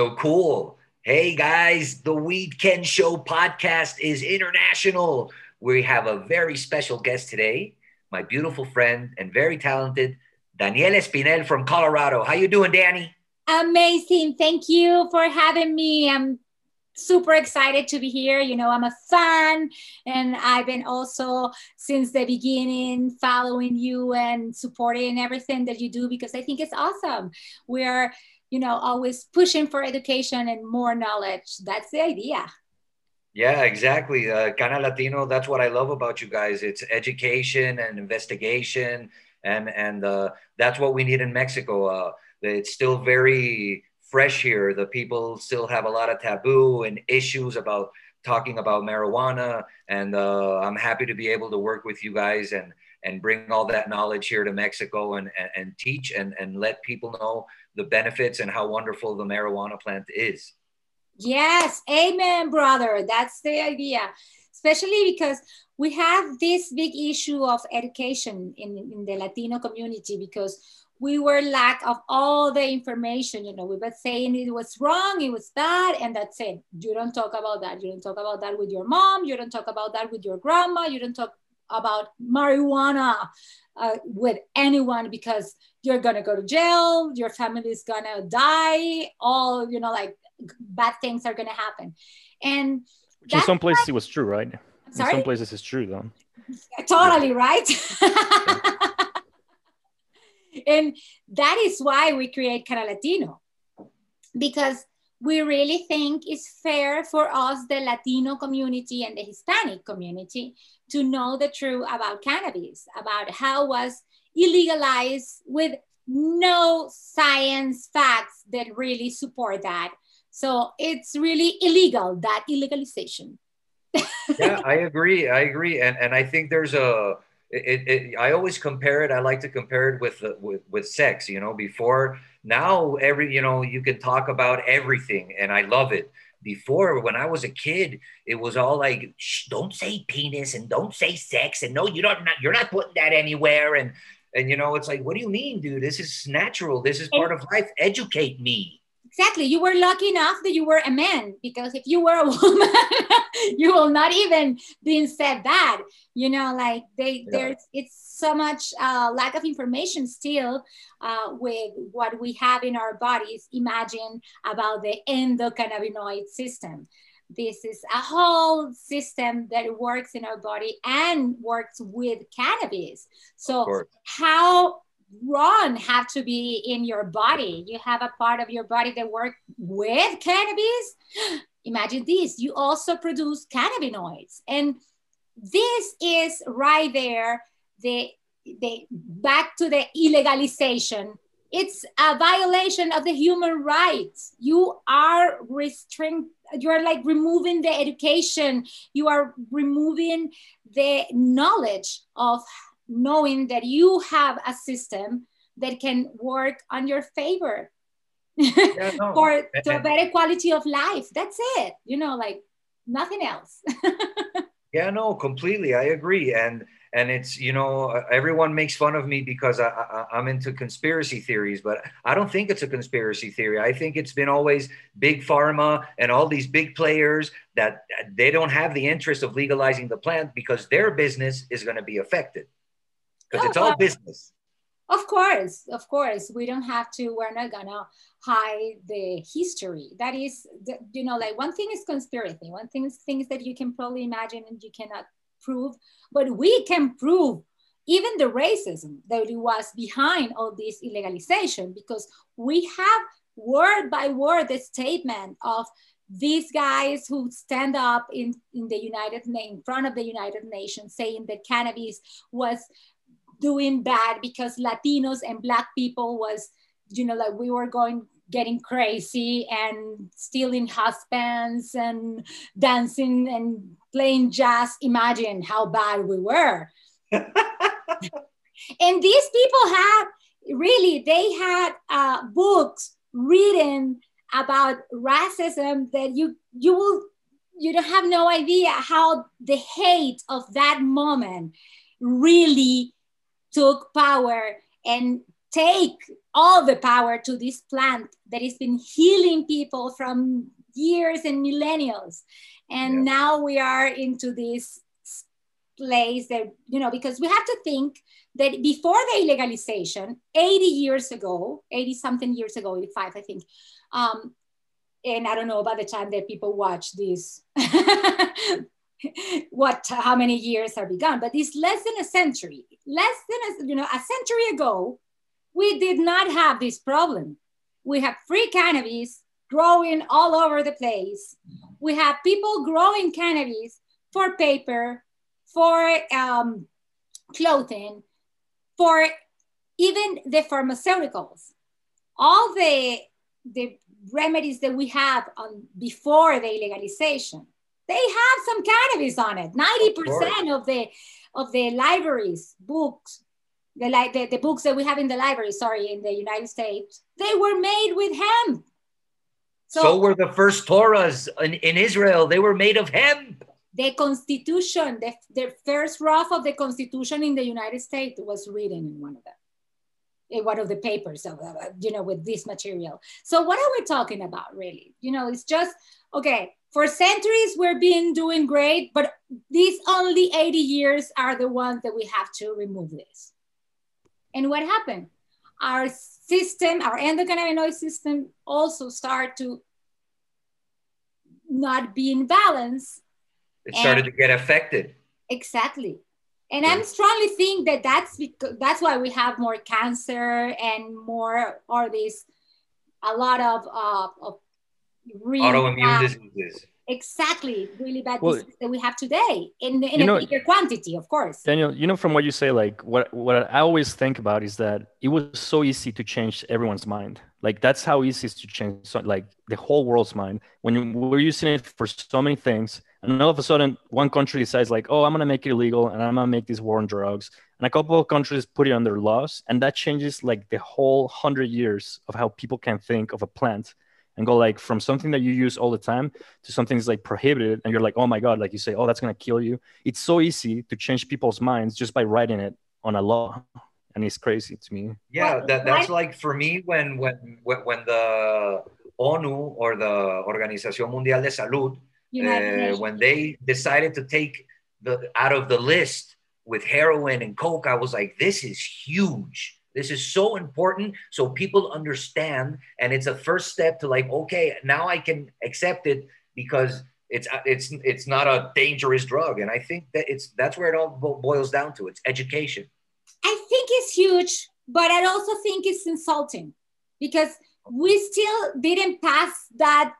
So cool. Hey guys, the Weedkend Show podcast is international. We have a very special guest today, my beautiful friend and very talented Danielle Espinel from Colorado. How you doing, Danny? Amazing. Thank you for having me. I'm super excited to be here. You know, I'm a fan and I've been also since the beginning following you and supporting everything that you do because I think it's awesome. We're, you know, always pushing for education and more knowledge. That's the idea. Yeah, exactly. Uh, Cannalatino, that's what I love about you guys. It's education and investigation. And, and uh, that's what we need in Mexico. Uh, it's still very fresh here. The people still have a lot of taboo and issues about talking about marijuana. And uh, I'm happy to be able to work with you guys and and bring all that knowledge here to Mexico and, and, and teach and, and let people know the benefits and how wonderful the marijuana plant is. Yes, amen, brother. That's the idea, especially because we have this big issue of education in, in the Latino community because we were lack of all the information. You know we were saying it was wrong it was bad and that's it. You don't talk about that. You don't talk about that with your mom. You don't talk about that with your grandma. You don't talk about marijuana uh, with anyone because you're gonna go to jail your family is gonna die all you know like bad things are gonna happen. And in some places it was true right? Sorry? in some places it's true though. Totally right? And that is why we create Cannalatino, because we really think it's fair for us, the Latino community and the Hispanic community, to know the truth about cannabis, about how was illegalized with no science facts that really support that. So it's really illegal, that illegalization. yeah, I agree. I agree. And, and I think there's a, it, it, I always compare it. I like to compare it with, with with sex. You know, before now, every you know, you can talk about everything, and I love it. Before, when I was a kid, it was all like, "Don't say penis and don't say sex, and no, you don't. Not, you're not putting that anywhere." And and you know, it's like, what do you mean, dude? This is natural. This is part of life. Educate me exactly. You were lucky enough that you were a man because if you were a woman you will not even being said that. You know like they yeah. there's it's so much uh, lack of information still uh, with what we have in our bodies. Imagine about the endocannabinoid system. This is a whole system that works in our body and works with cannabis. So how run have to be in your body. You have a part of your body that work with cannabis. Imagine this, you also produce cannabinoids. And this is right there, the, the back to the illegalization. It's a violation of the human rights. You are restricting you're like removing the education you are removing the knowledge of knowing that you have a system that can work on your favor yeah, no. for to a better quality of life. That's it. You know, like nothing else. yeah, no, completely. I agree. And and it's you know everyone makes fun of me because I, I, am into conspiracy theories, but I don't think it's a conspiracy theory. I think it's been always big pharma and all these big players that they don't have the interest of legalizing the plant because their business is going to be affected because oh, it's all business. Of course, of course, we don't have to. We're not gonna hide the history. That is, the, you know, like one thing is conspiracy. One thing is things that you can probably imagine and you cannot prove, but we can prove even the racism that was behind all this illegalization because we have word by word the statement of these guys who stand up in, in the United in front of the United Nations saying that cannabis was doing bad because Latinos and Black people was, you know, like we were going getting crazy and stealing husbands and dancing and playing jazz. Imagine how bad we were. and these people had really, they had uh, books written about racism that you you will you don't have no idea how the hate of that moment really took power and take all the power to this plant that has been healing people from years and millennials. And yeah. now we are into this place that, you know, because we have to think that before the legalization, 80 years ago, 80 something years ago, 85, I think, um, and I don't know by the time that people watch this, what, how many years are begun, but it's less than a century, less than a, you know, a century ago, we did not have this problem. We have free cannabis growing all over the place. We have people growing cannabis for paper, for um, clothing, for even the pharmaceuticals. All the, the remedies that we have on before the legalization, they have some cannabis on it. 90% of, of the of the libraries, books, the, like the, the books that we have in the library, sorry, in the United States, they were made with hemp. So, so were the first Torahs in, in Israel. They were made of hemp. The Constitution, the, the first draft of the Constitution in the United States was written in one of them, one of the papers, of, uh, you know, with this material. So what are we talking about, really? You know, it's just okay. For centuries, we've been doing great, but these only 80 years are the ones that we have to remove this. And what happened? Our system, our endocannabinoid system also start to not be in balance. It started to get affected. Exactly. And yeah. I'm strongly think that that's because that's why we have more cancer and more or this a lot of uh, of autoimmune diseases. Exactly really bad well, that we have today in, in a know, bigger quantity of course. Danielle you know from what you say like what what i always think about is that it was so easy to change everyone's mind. Like that's how easy it is to change so, like the whole world's mind. When we're using it for so many things and all of a sudden one country decides like oh i'm going to make it illegal and i'm going to make this war on drugs. And a couple of countries put it under laws and that changes like the whole hundred years of how people can think of a plant and go like from something that you use all the time to something that's like prohibited and you're like oh my god like you say oh that's going to kill you. It's so easy to change people's minds just by writing it on a law and it's crazy to me. Yeah that, that's like for me when when when the onu or the organización mundial de salud uh, when they decided to take the out of the list with heroin and coke i was like this is huge this is so important so people understand, and it's a first step to like, okay, now I can accept it because it's it's it's not a dangerous drug. And I think that it's that's where it all boils down to. It's education. I think it's huge, but I also think it's insulting because we still didn't pass that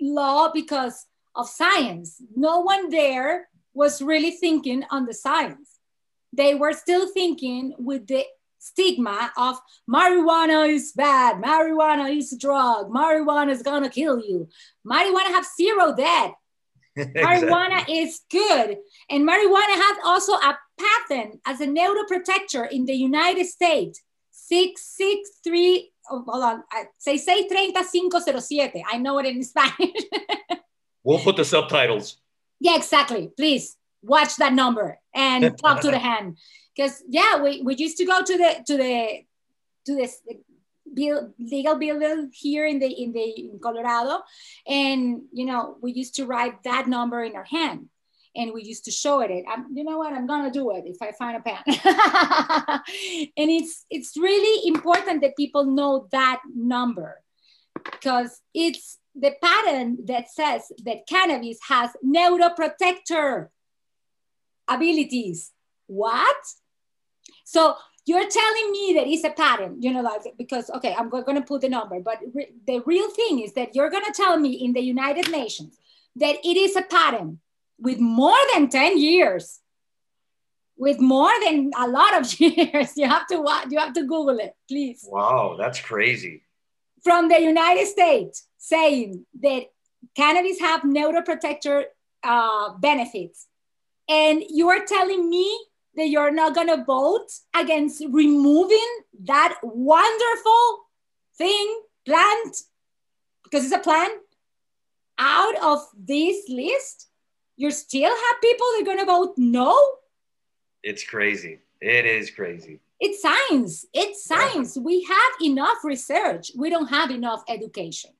law because of science. No one there was really thinking on the science. They were still thinking with the stigma of marijuana is bad, marijuana is a drug, marijuana is gonna kill you. Marijuana have zero death. exactly. Marijuana is good. And marijuana has also a patent as a neuroprotector in the United States. 663, oh, hold on, say say 3507. I know it in Spanish. we'll put the subtitles. Yeah, exactly. Please watch that number and talk to the hand. Because yeah we, we used to go to the to the to this bill, legal building here in the in the in colorado. And you know we used to write that number in our hand and we used to show it. I'm, you know what? I'm gonna do it if i find a pen. And it's it's really important that people know that number because it's the patent that says that cannabis has neuroprotector abilities what so you're telling me that it's a pattern, you know, like because okay, I'm going to put the number, but re- the real thing is that you're going to tell me in the United Nations that it is a pattern with more than 10 years, with more than a lot of years. You have to you have to Google it, please. Wow, that's crazy. From the United States saying that cannabis have neuroprotector uh, benefits. And you are telling me that you're not going to vote against removing that wonderful thing, plant, because it's a plant, out of this list? You still have people that are going to vote no? It's crazy. It is crazy. it's science. It's science. Yeah. We have enough research. We don't have enough education.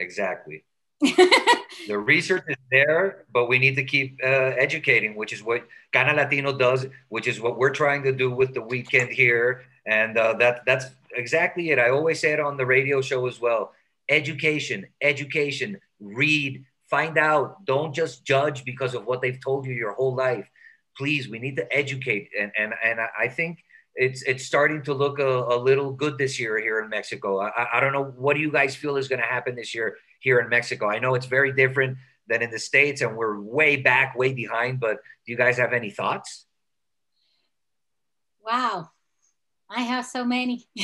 Exactly. the research is there, but we need to keep uh, educating, which is what Cannalatino does, which is what we're trying to do with the Weedkend here. And uh, that that's exactly it. I always say it on the radio show as well. Education, education, read, find out. Don't just judge because of what they've told you your whole life please, we need to educate. And, and, and I think it's, it's starting to look a, a little good this year here in Mexico. I, I don't know. What do you guys feel is going to happen this year here in Mexico? I know it's very different than in the States and we're way back, way behind, but do you guys have any thoughts? Wow. I have so many.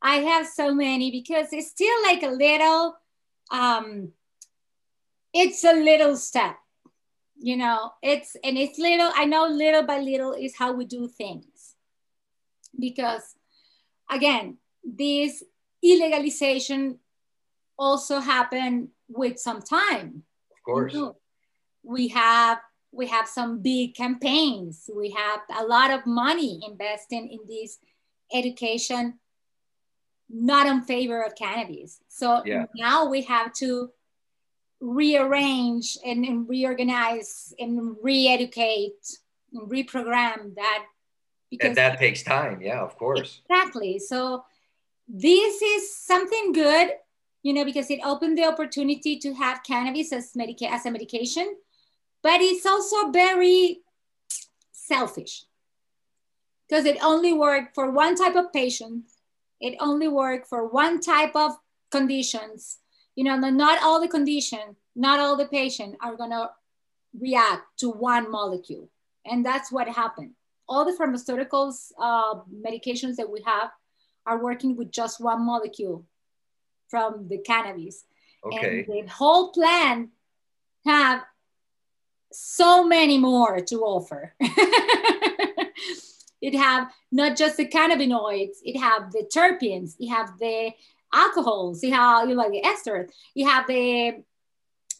I have so many because it's still like a little um it's a little step you know it's and it's little i know little by little is how we do things. Because again this illegalization also happened with some time. Of course. Know, we have we have some big campaigns. We have a lot of money investing in this education not in favor of cannabis. So yeah. now we have to rearrange and, and reorganize and re-educate and reprogram that because and that takes time. Yeah of course. Exactly. So this is something good you know because it opened the opportunity to have cannabis as, medica- as a medication but it's also very selfish. Because it only worked for one type of patient. It only worked for one type of conditions you know, not all the condition, not all the patient are gonna react to one molecule. And that's what happened. All the pharmaceuticals, uh, medications that we have are working with just one molecule from the cannabis. Okay. And the whole plant have so many more to offer. it have not just the cannabinoids, it have the terpenes, it have the alcohols, you have you like the esters, you have the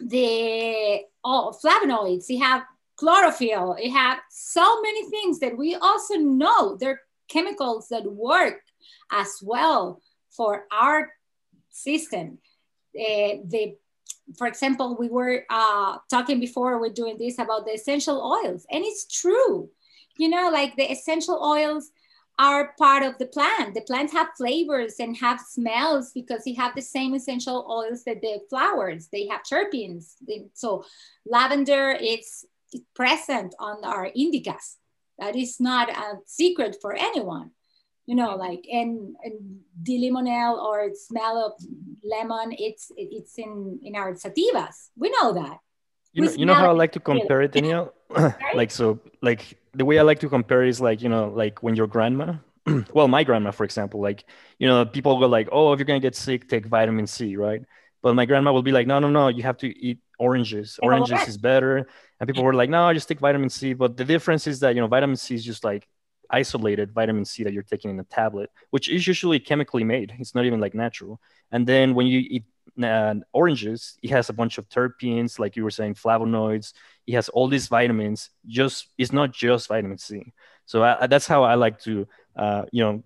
the oh, flavonoids, you have chlorophyll, you have so many things that we also know. They're chemicals that work as well for our system. Uh, the for example, we were uh, talking before we're doing this about the essential oils, and it's true. You know, like the essential oils are part of the plant. The plants have flavors and have smells because they have the same essential oils that the flowers. They have terpenes. So lavender is present on our indicas. That is not a secret for anyone. You know, like and, and limonel or smell of lemon, it's it's in in our sativas. We know that. You know, you know how I like to compare it, Danielle? like so, like the way I like to compare is like you know, like when your grandma, well, my grandma, for example, like you know, people go like, oh, if you're gonna get sick, take vitamin C, right? But my grandma will be like, no, no, no, you have to eat oranges. Oranges is better. And people were like, no, just take vitamin C. But the difference is that you know, vitamin C is just like isolated vitamin C that you're taking in a tablet, which is usually chemically made. It's not even like natural. And then when you eat uh, oranges, it has a bunch of terpenes, like you were saying, flavonoids. It has all these vitamins. Just it's not just vitamin C. So I, that's how I like to, uh, you know,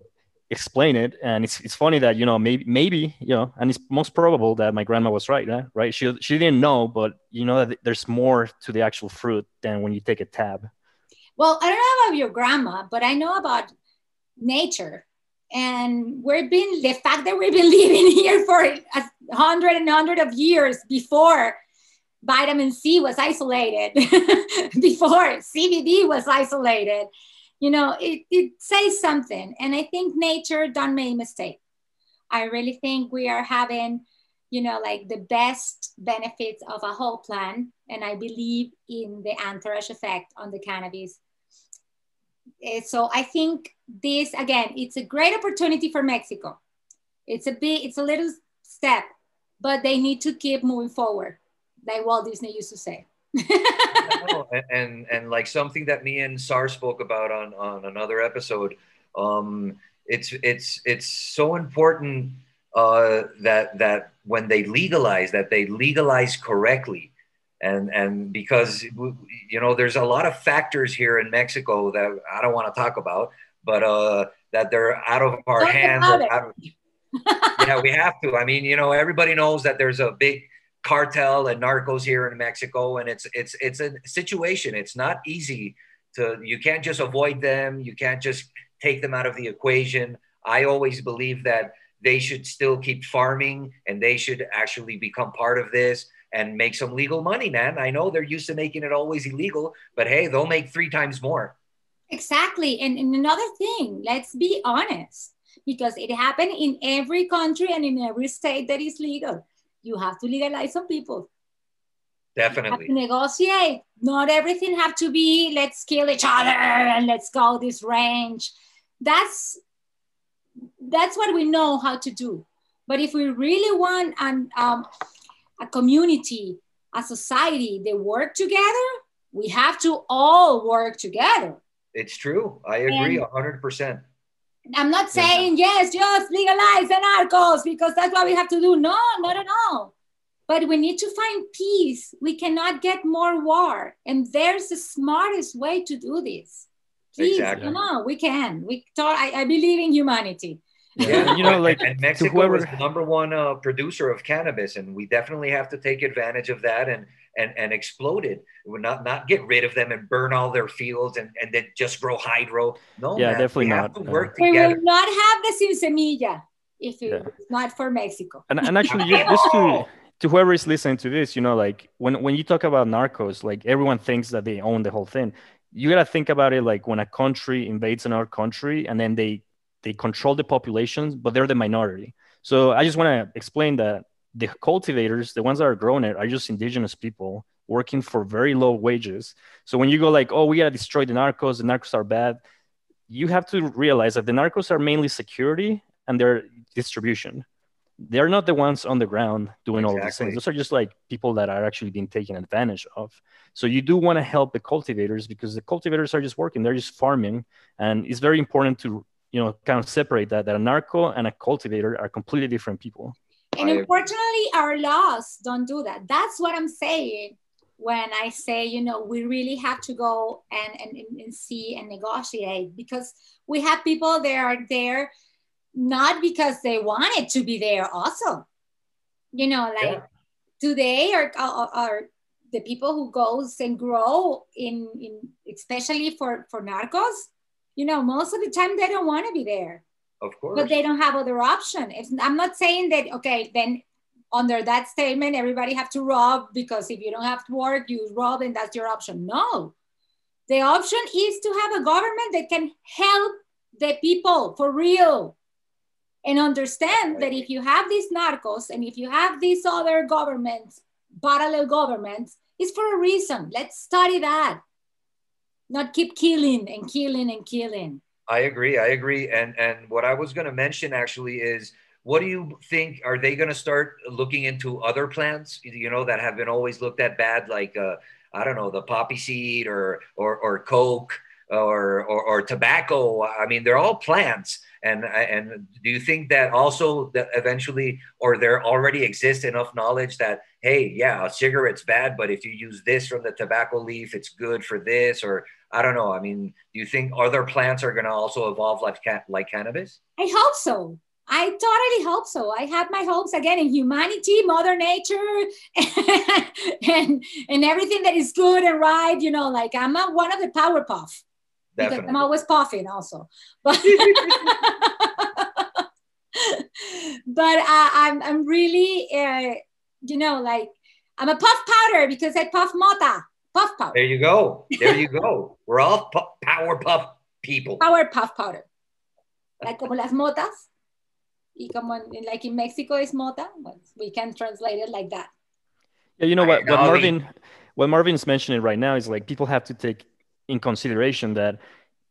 explain it. And it's, it's funny that you know maybe maybe you know, and it's most probable that my grandma was right. Eh? Right? She she didn't know, but you know that there's more to the actual fruit than when you take a tab. Well, I don't know about your grandma, but I know about nature and we've been the fact that we've been living here for a hundred and hundred of years before vitamin C was isolated, before CBD was isolated. You know, it, it says something. And I think nature done made mistake. I really think we are having, you know, like the best benefits of a whole plant. And I believe in the entourage effect on the cannabis so I think this again, it's a great opportunity for Mexico. It's a big, it's a little step, but they need to keep moving forward, like Walt Disney used to say. and, and, and like something that me and Sar spoke about on on another episode. Um, it's it's it's so important uh, that that when they legalize, that they legalize correctly and and because you know there's a lot of factors here in Mexico that I don't want to talk about, but uh, that they're out of our Talk hands. Out of, yeah, we have to. I mean, you know, everybody knows that there's a big cartel and narcos here in Mexico, and it's it's it's a situation. It's not easy to. You can't just avoid them. You can't just take them out of the equation. I always believe that they should still keep farming and they should actually become part of this and make some legal money, man. I know they're used to making it always illegal, but hey, they'll make three times more. Exactly. And, and another thing, let's be honest, because it happened in every country and in every state that is legal. You have to legalize some people. Definitely. negotiate. Not everything have to be let's kill each other and let's go this range. That's that's what we know how to do. But if we really want an, um, a community, a society, they work together, we have to all work together. It's true. I agree a hundred percent. I'm not saying yeah. yes, just legalize the narcos because that's what we have to do. No, not at all. But we need to find peace. We cannot get more war, and there's the smartest way to do this. Please, exactly. come on, we can. We talk. I, I believe in humanity. Yeah, you know, like and Mexico whoever... is the number one uh, producer of cannabis, and we definitely have to take advantage of that and and and explode it. We're not not get rid of them and burn all their fields and and then just grow hydro. No, yeah, man, definitely not. work we together. will not have the sin semilla if it's yeah. not for Mexico. And and actually, you, just to to whoever is listening to this, you know, like when when you talk about narcos, like everyone thinks that they own the whole thing. You gotta think about it like when a country invades another country and then they they control the populations, but they're the minority. So I just want to explain that the cultivators, the ones that are growing it, are just indigenous people working for very low wages. So when you go like, oh, we gotta destroy the narcos, the narcos are bad, you have to realize that the narcos are mainly security and their distribution. They're not the ones on the ground doing exactly. all these things. Those are just like people that are actually being taken advantage of. So you do want to help the cultivators because the cultivators are just working, they're just farming. And it's very important to you know kind of separate that that a narco and a cultivator are completely different people. And unfortunately our laws don't do that. That's what i'm saying when i say you know we really have to go and and, and see and negotiate because we have people that are there not because they wanted to be there also. You know like yeah. today are, are, are the people who goes and grow in, in especially for for narcos you know, most of the time they don't want to be there. Of course. But they don't have other option. If I'm not saying that, okay, then under that statement, everybody have to rob because if you don't have to work, you rob and that's your option. No. The option is to have a government that can help the people for real and understand that if you have these narcos and if you have these other governments, parallel governments, it's for a reason. Let's study that not keep killing and killing and killing. I agree. I agree. And and what I was going to mention actually is what do you think are they going to start looking into other plants you know that have been always looked at bad like uh, I don't know the poppy seed or or or coke or, or, or tobacco I mean they're all plants and and do you think that also that eventually or there already exists enough knowledge that hey yeah a cigarette's bad but if you use this from the tobacco leaf it's good for this or I don't know. I mean, do you think other plants are going to also evolve like like cannabis? I hope so. I totally hope so. I have my hopes again in humanity, Mother Nature, and and everything that is good and right. You know, like I'm a, one of the power puff because I'm always puffing also. But but uh, I'm I'm really uh, you know like I'm a puff powder because I puff mota. Puff powder. There you go. There you go. We're all pu- power puff people. Power puff powder. Like como las motas. Y como in, like in Mexico is mota. We can translate it like that. Yeah, you know what, what Marvin what Marvin's mentioning right now is like people have to take in consideration that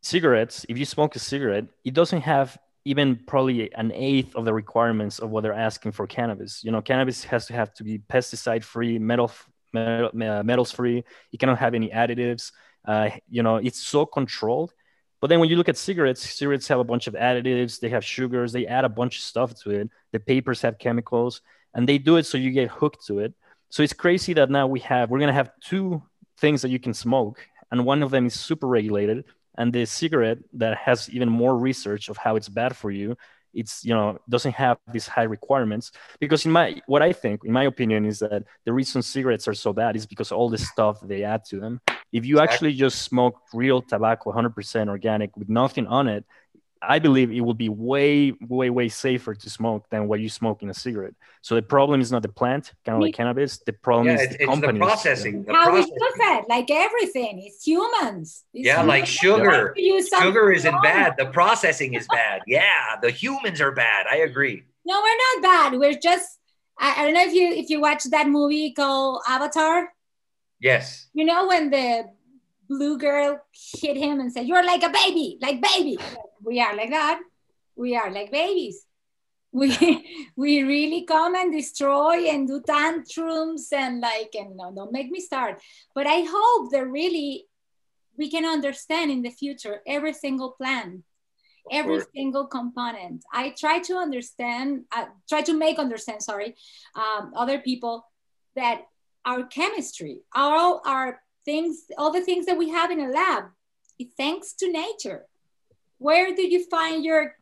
cigarettes, if you smoke a cigarette, it doesn't have even probably an eighth of the requirements of what they're asking for cannabis. You know, cannabis has to have to be pesticide free, metal metals free. You cannot have any additives. Uh, you know, it's so controlled. But then when you look at cigarettes, cigarettes have a bunch of additives. They have sugars. They add a bunch of stuff to it. The papers have chemicals, and they do it so you get hooked to it. So it's crazy that now we have we're gonna have two things that you can smoke, and one of them is super regulated, and the cigarette that has even more research of how it's bad for you it's you know doesn't have these high requirements because in my what i think in my opinion is that the reason cigarettes are so bad is because all the stuff they add to them. If you actually just smoke real tobacco 100% organic with nothing on it I believe it will be way, way, way safer to smoke than what you smoke in a cigarette. So the problem is not the plant, kind of like cannabis. The problem yeah, is the it's the processing. The How processing. we it, like everything. It's humans. It's yeah, humans. like sugar. Sugar isn't bad. The processing is bad. Yeah, the humans are bad. I agree. No, we're not bad. We're just. I, I don't know if you if you watch that movie called Avatar. Yes. You know when the blue girl hit him and said, "You're like a baby, like baby." We are like that. We are like babies. We we really come and destroy and do tantrums and like and no, don't make me start. But I hope that really we can understand in the future every single plan, every single component. I try to understand, uh, try to make understand, sorry, um, other people that our chemistry, all our things, all the things that we have in a lab, thanks to nature where do you find your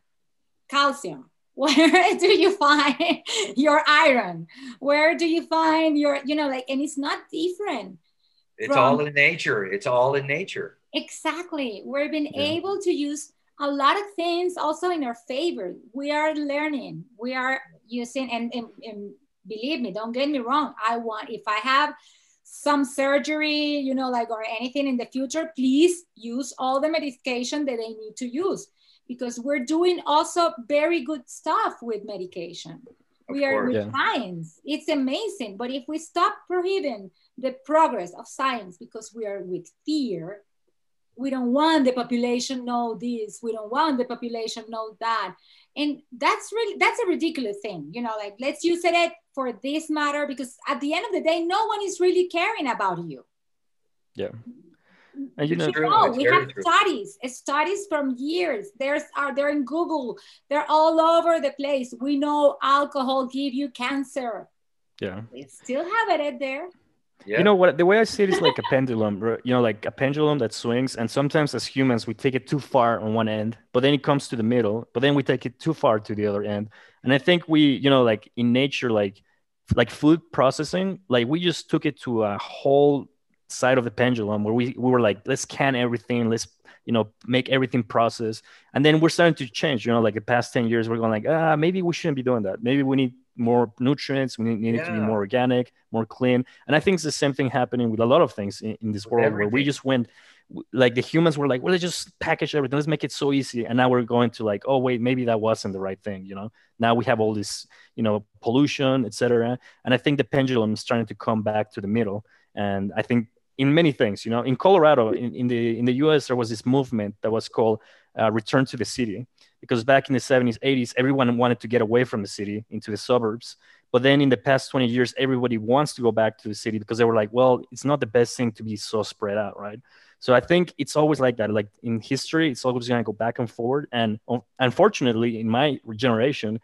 calcium? Where do you find your iron? Where do you find your, you know, like, and it's not different. It's from, all in nature. It's all in nature. Exactly. We've been yeah. able to use a lot of things also in our favor. We are learning. We are using, and, and, and believe me, don't get me wrong. I want, if I have some surgery, you know, like, or anything in the future, please use all the medication that they need to use because we're doing also very good stuff with medication. Of we are with yeah. science. It's amazing. But if we stop prohibiting the progress of science because we are with fear, we don't want the population know this, we don't want the population know that. And that's really that's a ridiculous thing, you know, like let's use it for this matter because at the end of the day no one is really caring about you. Yeah. And you know, know. we have true. studies studies from years. There's are they're in google. They're all over the place. We know alcohol give you cancer. Yeah. We still have it there yeah. You know what? The way I see it is like a pendulum. You know, like a pendulum that swings, and sometimes as humans we take it too far on one end, but then it comes to the middle, but then we take it too far to the other end. And I think we, you know, like in nature, like like food processing, like we just took it to a whole side of the pendulum where we, we were like, let's can everything, let's you know make everything process and then we're starting to change you know like the past 10 years we're going like ah maybe we shouldn't be doing that maybe we need more nutrients we need, need yeah. it to be more organic more clean. And i think it's the same thing happening with a lot of things in, in this with world everything. where we just went like the humans were like well let's just package everything. Let's make it so easy. And now we're going to like oh wait maybe that wasn't the right thing you know? Now we have all this you know pollution etc and i think the pendulum is trying to come back to the middle. And i think in many things you know in colorado in, in the in the us there was this movement that was called uh, return to the city because back in the 70s 80s everyone wanted to get away from the city into the suburbs but then in the past 20 years everybody wants to go back to the city because they were like well it's not the best thing to be so spread out right so I think it's always like that. Like in history, it's always going to go back and forward. And unfortunately, in my generation,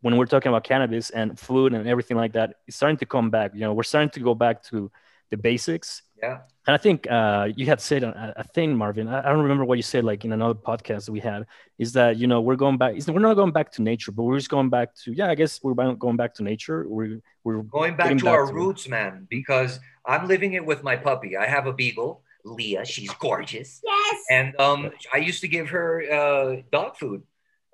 when we're talking about cannabis and food and everything like that, it's starting to come back. You know, we're starting to go back to the basics. Yeah. And I think uh, you had said a, a thing, Marvin. I, I, don't remember what you said, like in another podcast that we had, is that you know we're going back. We're not going back to nature, but we're just going back to yeah. I guess we're going back to nature. We're we're going back to back our to roots, man. Because I'm living it with my puppy. I have a beagle Leah. She's gorgeous. Yes. And um, I used to give her uh, dog food,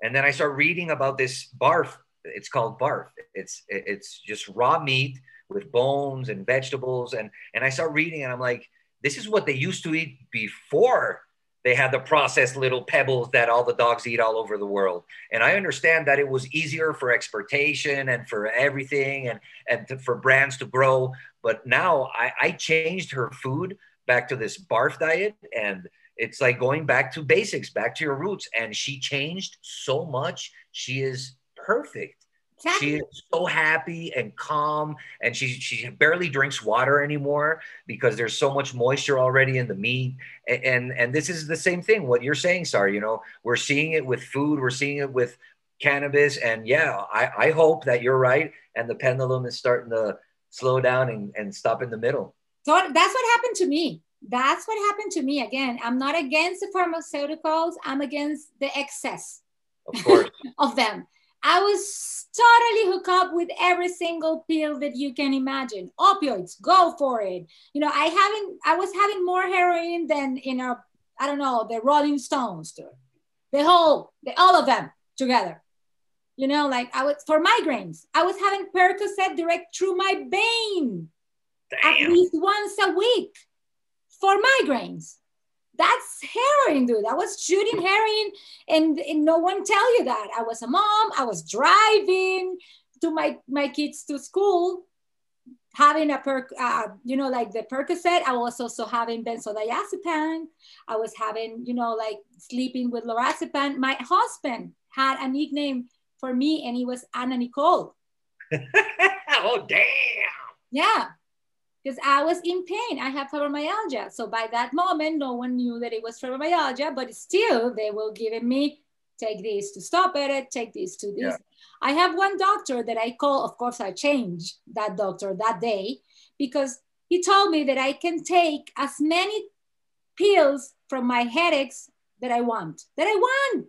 and then I started reading about this barf. It's called barf. It's it's just raw meat with bones and vegetables, and and I start reading, and I'm like, this is what they used to eat before they had the processed little pebbles that all the dogs eat all over the world. And I understand that it was easier for exportation and for everything and, and to, for brands to grow. But now I, I changed her food back to this barf diet. And it's like going back to basics back to your roots. And she changed so much. She is perfect exactly. she is so happy and calm and she she barely drinks water anymore because there's so much moisture already in the meat and and, and this is the same thing what you're saying sorry you know we're seeing it with food we're seeing it with cannabis and yeah i i hope that you're right and the pendulum is starting to slow down and, and stop in the middle. So that's what happened to me. That's what happened to me. Again, I'm not against the pharmaceuticals. I'm against the excess of, of them. I was totally hooked up with every single pill that you can imagine. Opioids, go for it. You know, I haven't, I was having more heroin than in a, I don't know, the Rolling Stones, dude. The whole, the, all of them together. You know, like I was for migraines, I was having Percocet direct through my vein Damn. at least once a week for migraines. That's heroin, dude. I was shooting heroin, and, and no one tell you that. I was a mom. I was driving to my my kids to school, having a perk, uh, you know, like the Percocet. I was also having benzodiazepine. I was having, you know, like sleeping with lorazepam. My husband had a nickname for me, and he was Anna Nicole. oh damn! Yeah, because I was in pain. I have fibromyalgia. So by that moment, no one knew that it was fibromyalgia, but still they were giving me take this to stop it, take this to this. Yeah. I have one doctor that I call, of course, I changed that doctor that day because he told me that I can take as many pills from my headaches that I want, that I want.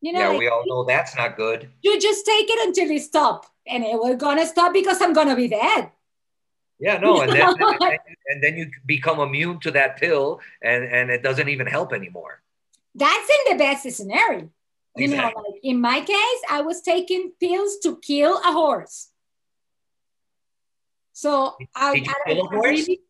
You know, yeah, like, we all know that's not good. You just take it until it stop, and it will gonna stop because I'm gonna be dead. Yeah, no, and then, and, and then you become immune to that pill, and and it doesn't even help anymore. That's in the best scenario. You exactly. know, like in my case, I was taking pills to kill a horse. So did, I, did you I, kill a horse? Really,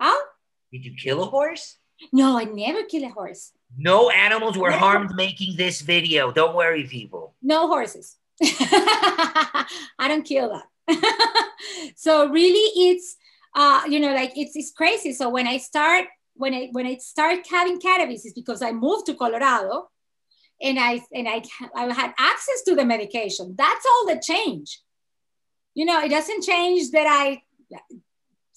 huh? Did you kill a horse? No, I never kill a horse. No animals were never. harmed making this video. Don't worry, people. No horses. I don't kill that. so really, it's uh, you know, like it's, it's crazy. So when I start, when I, when I start having cannabis, it's because I moved to Colorado and I, and I, I had access to the medication. That's all the change. You know, it doesn't change that I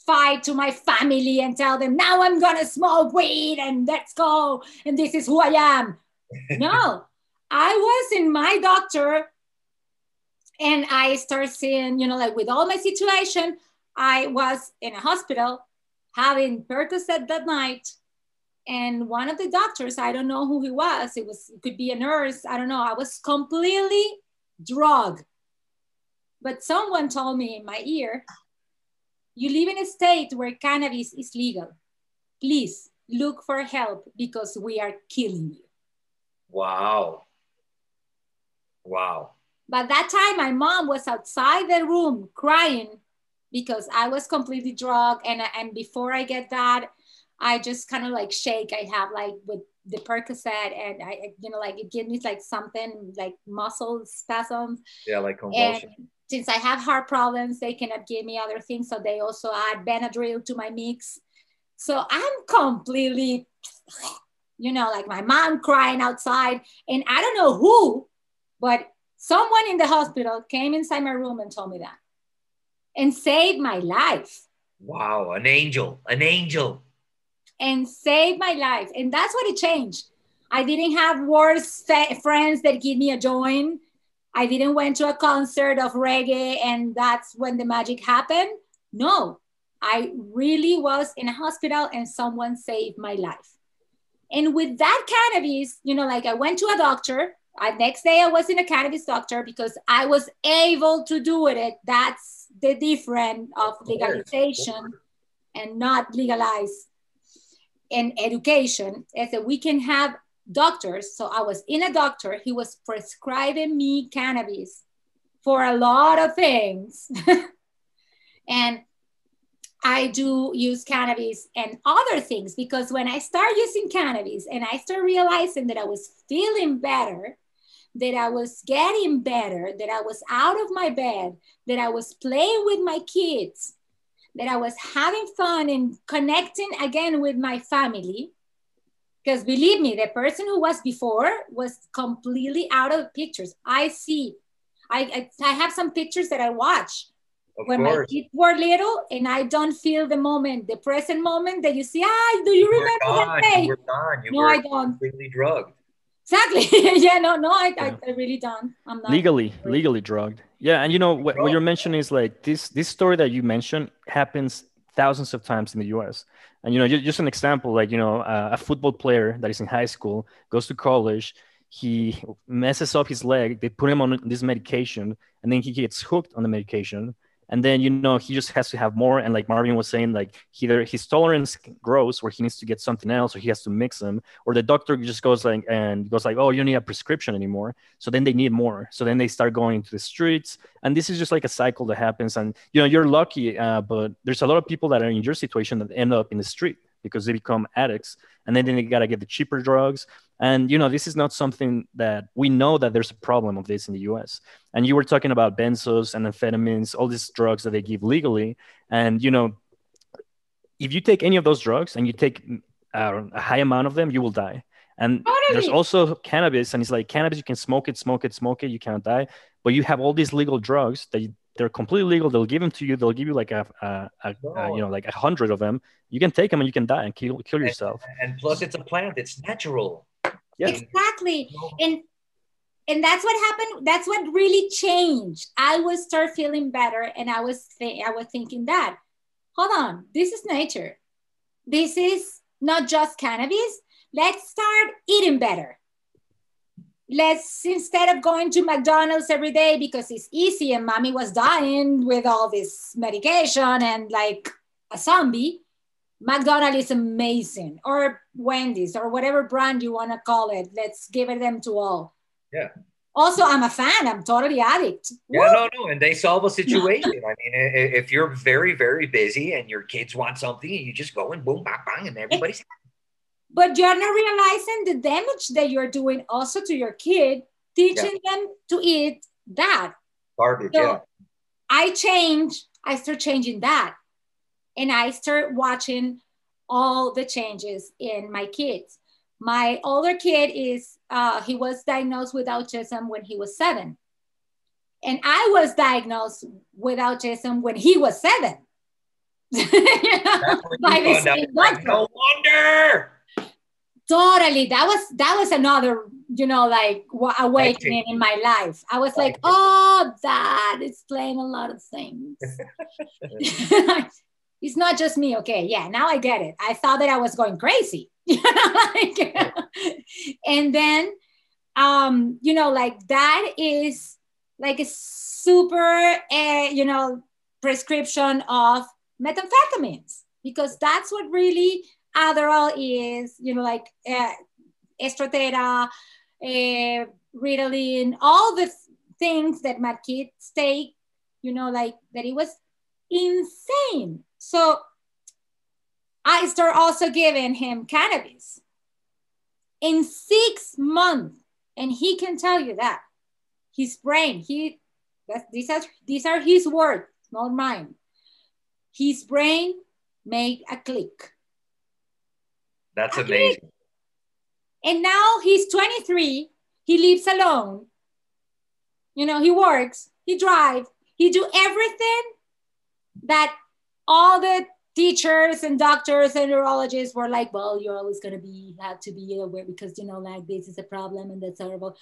fight to my family and tell them now I'm gonna smoke weed and let's go and this is who I am. no, I was in my doctor and I start seeing, you know, like with all my situation, I was in a hospital having Percocet that night. And one of the doctors, I don't know who he was, it was it could be a nurse, I don't know. I was completely drugged. But someone told me in my ear, you live in a state where cannabis is legal. Please look for help because we are killing you. Wow. Wow. But that time, my mom was outside the room crying because I was completely drugged. And, and before I get that, I just kind of like shake. I have like with the Percocet and I, you know, like it gives me like something like muscle spasms. Yeah, like convulsion. And since I have heart problems, they cannot give me other things. So they also add Benadryl to my mix. So I'm completely, you know, like my mom crying outside. And I don't know who, but someone in the hospital came inside my room and told me that and saved my life. Wow, an angel, an angel. And saved my life. And that's what it changed. I didn't have worse friends that give me a joint. I didn't went to a concert of reggae and that's when the magic happened. No, I really was in a hospital and someone saved my life. And with that cannabis, you know, like I went to a doctor. I, next day I was in a cannabis doctor because I was able to do it. That's the difference of legalization and not legalized in education is that we can have doctors. So I was in a doctor, he was prescribing me cannabis for a lot of things. and I do use cannabis and other things because when I start using cannabis and I start realizing that I was feeling better, that I was getting better, that I was out of my bed, that I was playing with my kids, that I was having fun and connecting again with my family. Because believe me, the person who was before was completely out of pictures. I see, I, I, I have some pictures that I watch of when course. my kids were little and I don't feel the moment, the present moment that you see, ah, do you, you remember that day? You were you no, I don't. Completely drugged. Exactly. yeah, no, no, I, I, I, really don't. I'm not legally, legally drugged. Yeah, and you know what, what you're mentioning is like this this story that you mentioned happens thousands of times in the U.S. And you know, just an example, like you know, uh, a football player that is in high school goes to college, he messes up his leg, they put him on this medication, and then he gets hooked on the medication, and then you know he just has to have more. And like marvin was saying like either his tolerance grows where he needs to get something else or he has to mix them or the doctor just goes like and goes like oh you don't need a prescription anymore. So then they need more. So then they start going to the streets. And this is just like a cycle that happens. And you know you're lucky uh, but there's a lot of people that are in your situation that end up in the street because they become addicts and then, they got to get the cheaper drugs. And you know this is not something that we know that there's a problem of this in the us and you were talking about benzos and amphetamines all these drugs that they give legally. And you know if you take any of those drugs and you take uh, a high amount of them you will die. And there's also cannabis and it's like cannabis you can smoke it smoke it smoke it you can't die. But you have all these legal drugs that you, they're completely legal. They'll give them to you. They'll give you like a, a, a, a, you know like a hundred of them. You can take them and you can die and kill kill yourself. And, and plus, it's a plant. It's natural. Yeah. Exactly. And and that's what happened. That's what really changed. I was start feeling better, and I was th- I was thinking that, hold on, this is nature. This is not just cannabis. Let's start eating better let's instead of going to McDonald's every day because it's easy and mommy was dying with all this medication and like a zombie, McDonald's is amazing, or Wendy's, or whatever brand you want to call it. Let's give it them to all. Yeah. Also, I'm a fan. I'm totally addict. Yeah, Woo! no, no, and they solve a situation. I mean, if you're very, very busy and your kids want something, you just go and boom, bang, bang, and everybody's but you're not realizing the damage that you're doing also to your kid teaching yeah. them to eat that. Garbage so yeah. I change i start changing that. And i start watching all the changes in my kids. My older kid is uh, he was diagnosed with autism when he was seven. And i was diagnosed with autism when he was seven. By the same no wonder totally that was that was another you know like awakening in my life. I was like oh that explains a lot of things. It's not just me. Okay yeah now i get it. I thought that i was going crazy. Like, and then um you know like that is like a super uh, you know prescription of methamphetamines because that's what really Adderall is, you know, like uh, Estratera, uh, Ritalin, all the things that my kids take, you know, like that it was insane. So I start also giving him cannabis in six months. And he can tell you that his brain, he, that these are, these are his words, not mine. His brain made a click that's amazing. And now he's 23. He lives alone. You know, he works, he drives, he do everything that all the teachers and doctors and neurologists were like, well, you're always gonna be have to be aware because you know, like this is a problem and that's horrible.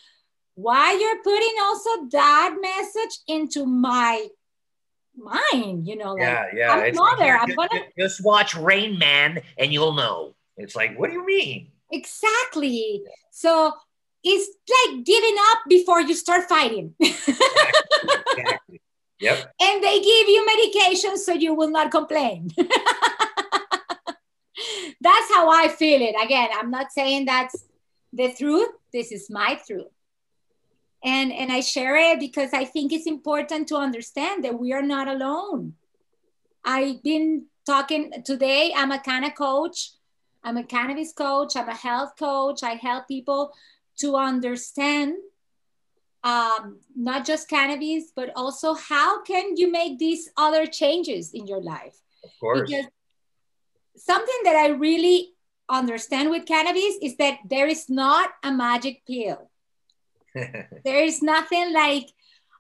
Why you're putting also that message into my mind, you know, like yeah, yeah. I'm mother. I'm gonna just watch Rain Man and you'll know. It's like, what do you mean? Exactly. So it's like giving up before you start fighting. exactly. Yep. And they give you medication so you will not complain. that's how I feel it. Again, I'm not saying that's the truth. This is my truth. And, and I share it because I think it's important to understand that we are not alone. I've been talking today, I'm a kind of coach I'm a cannabis coach, I'm a health coach. I help people to understand um, not just cannabis, but also how can you make these other changes in your life? Of course. Because something that I really understand with cannabis is that there is not a magic pill. there is nothing like,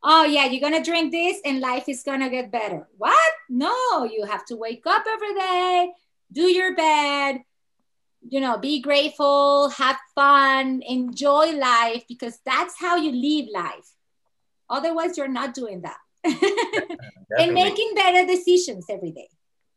oh yeah, you're gonna drink this and life is gonna get better. What? No, you have to wake up every day, do your bed, you know, be grateful, have fun, enjoy life, because that's how you live life. Otherwise, you're not doing that. and making better decisions every day.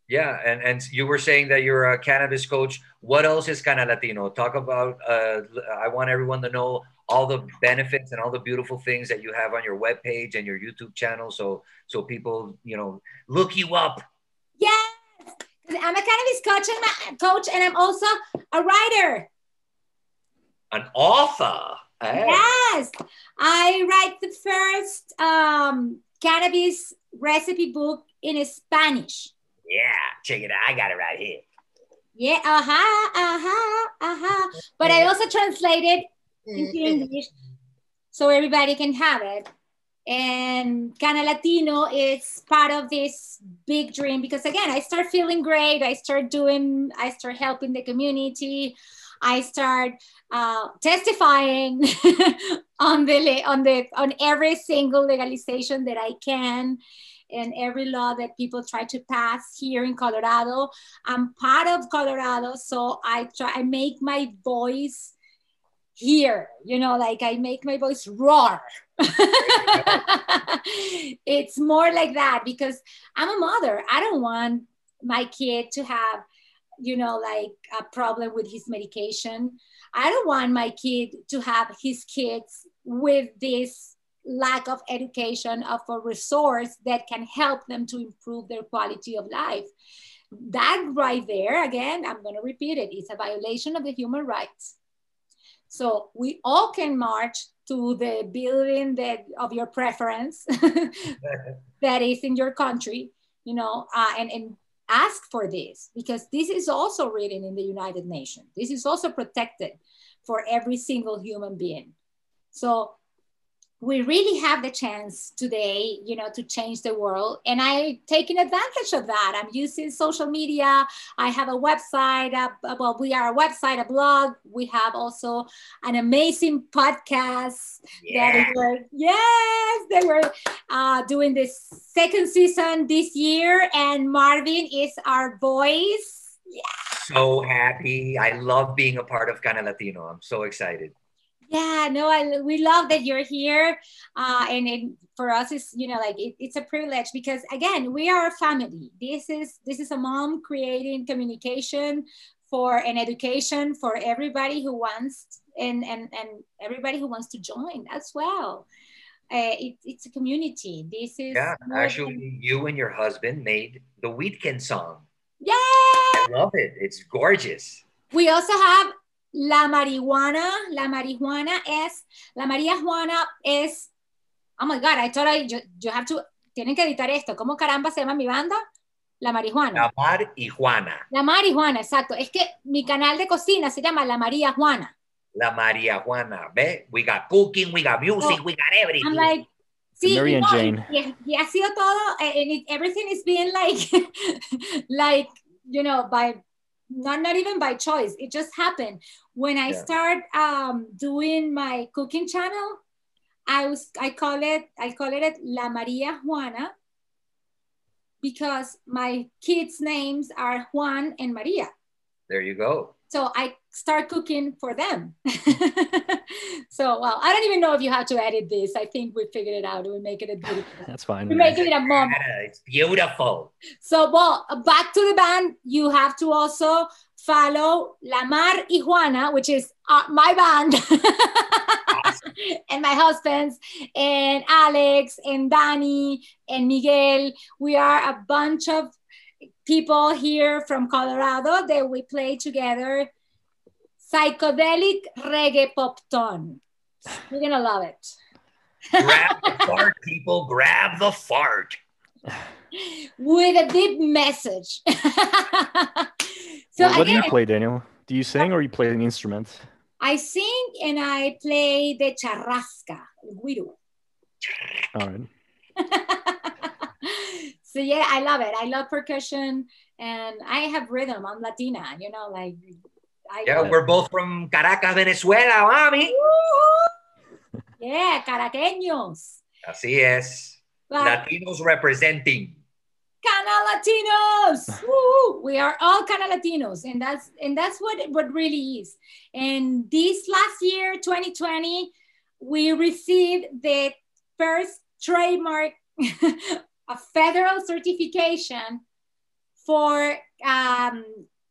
Yeah, and and you were saying that you're a cannabis coach. What else is Cannalatino? Talk about. Uh, I want everyone to know all the benefits and all the beautiful things that you have on your webpage and your YouTube channel, so so people you know look you up. Yes, I'm a cannabis coach and coach, and I'm also a writer. An author. Hey. Yes, I write the first um, cannabis recipe book in Spanish. Yeah, check it out. I got it right here. Yeah, uh-huh, uh-huh, uh-huh. But I also translated it into mm-hmm. English so everybody can have it. And Cannalatino is part of this big dream because again, I start feeling great. I start doing, I start helping the community. I start uh, testifying on the on the on every single legalization that I can and every law that people try to pass here in Colorado. I'm part of Colorado, so I try I make my voice here, you know, like I make my voice roar. It's more like that because I'm a mother. I don't want my kid to have, you know, like a problem with his medication. I don't want my kid to have his kids with this lack of education of a resource that can help them to improve their quality of life that right there again i'm going to repeat it it's a violation of the human rights so we all can march to the building that of your preference that is in your country you know uh, and, and ask for this because this is also written in the united nations. This is also protected for every single human being. So we really have the chance today you know to change the world. And i'm taking advantage of that. I'm using social media. I have a website uh, well we are a website a blog. We have also an amazing podcast yeah. that were yes they were uh, doing this second season this year. And marvin is our voice. Yeah. So happy. I love being a part of Cannalatino. I'm so excited yeah no I, we love that you're here uh, and it, for us it's you know like it, it's a privilege because again we are a family. This is this is a mom creating communication for an education for everybody who wants and and and everybody who wants to join as well. Uh, it, it's a community. This is yeah actually than... you and your husband made the Weedkend song. Yeah! I love it. It's gorgeous. We also have La marihuana, la marihuana es, la María Juana es, oh my God, I thought I, yo, yo have to, tienen que editar esto. ¿Cómo caramba se llama mi banda? La marihuana. La marihuana. La marihuana, exacto. Es que mi canal de cocina se llama La María Juana. La María Juana. ¿Ves? We got cooking, we got music, we got everything. I'm like, sí, Mary and Jane. Y, y, ha sido todo, and it, everything is being like, like, you know, by not, not even by choice. It just happened. When I yeah. start um, doing my cooking channel, I was I call it I call it La Maria Juana because my kids' names are Juan and Maria. There you go. So I start cooking for them. so, well, I don't even know if you have to edit this. I think we figured it out. We make it a beautiful. That's fine. We make it a moment. It's beautiful. So, well, back to the band. You have to also follow La Marihuana, which is uh, my band. and my husband's and Alex and Danny and Miguel. We are a bunch of people here from Colorado that we play together. Psychedelic reggae pop tone. You're gonna love it. grab the fart, people. Grab the fart. With a deep message. so well, what again, do you play, Danielle? Do you sing or you play an instrument? I sing and I play the charrasca, el guiro. All right. so yeah, I love it. I love percussion and I have rhythm. I'm Latina, you know, like. I yeah, we're both from Caracas, Venezuela, mami. yeah, caraqueños. Así es. Like, Latinos representing. Cannalatinos. Woo! We are all Cannalatinos, and that's and that's what what really is. And this last year, 2020, we received the first trademark a federal certification for um,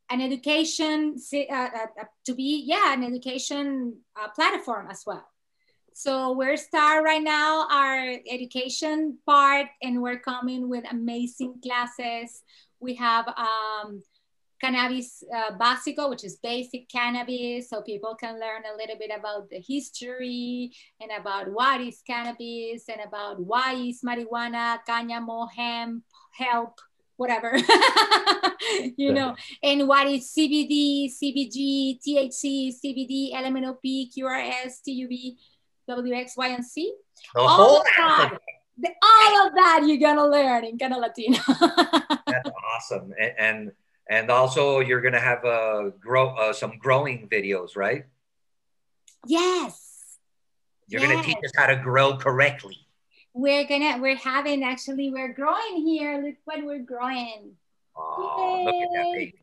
an education uh, uh, uh, to be yeah an education uh, platform as well. So we're start right now our education part and we're coming with amazing classes. We have um, cannabis uh, básico, which is basic cannabis, so people can learn a little bit about the history and about what is cannabis and about why is marijuana, cáñamo, hemp, help, whatever, you know, and what is CBD, CBG, THC, CBD, LMNOP, QRS, TUV, WX, Y, and C. The all of that, all of that you're gonna learn in Cannalatino. That's awesome, and, and and also you're gonna have uh, grow uh, some growing videos, right? Yes. You're yes. gonna teach us how to grow correctly. We're gonna we're having actually we're growing here. Look what we're growing. Oh, look at that baby.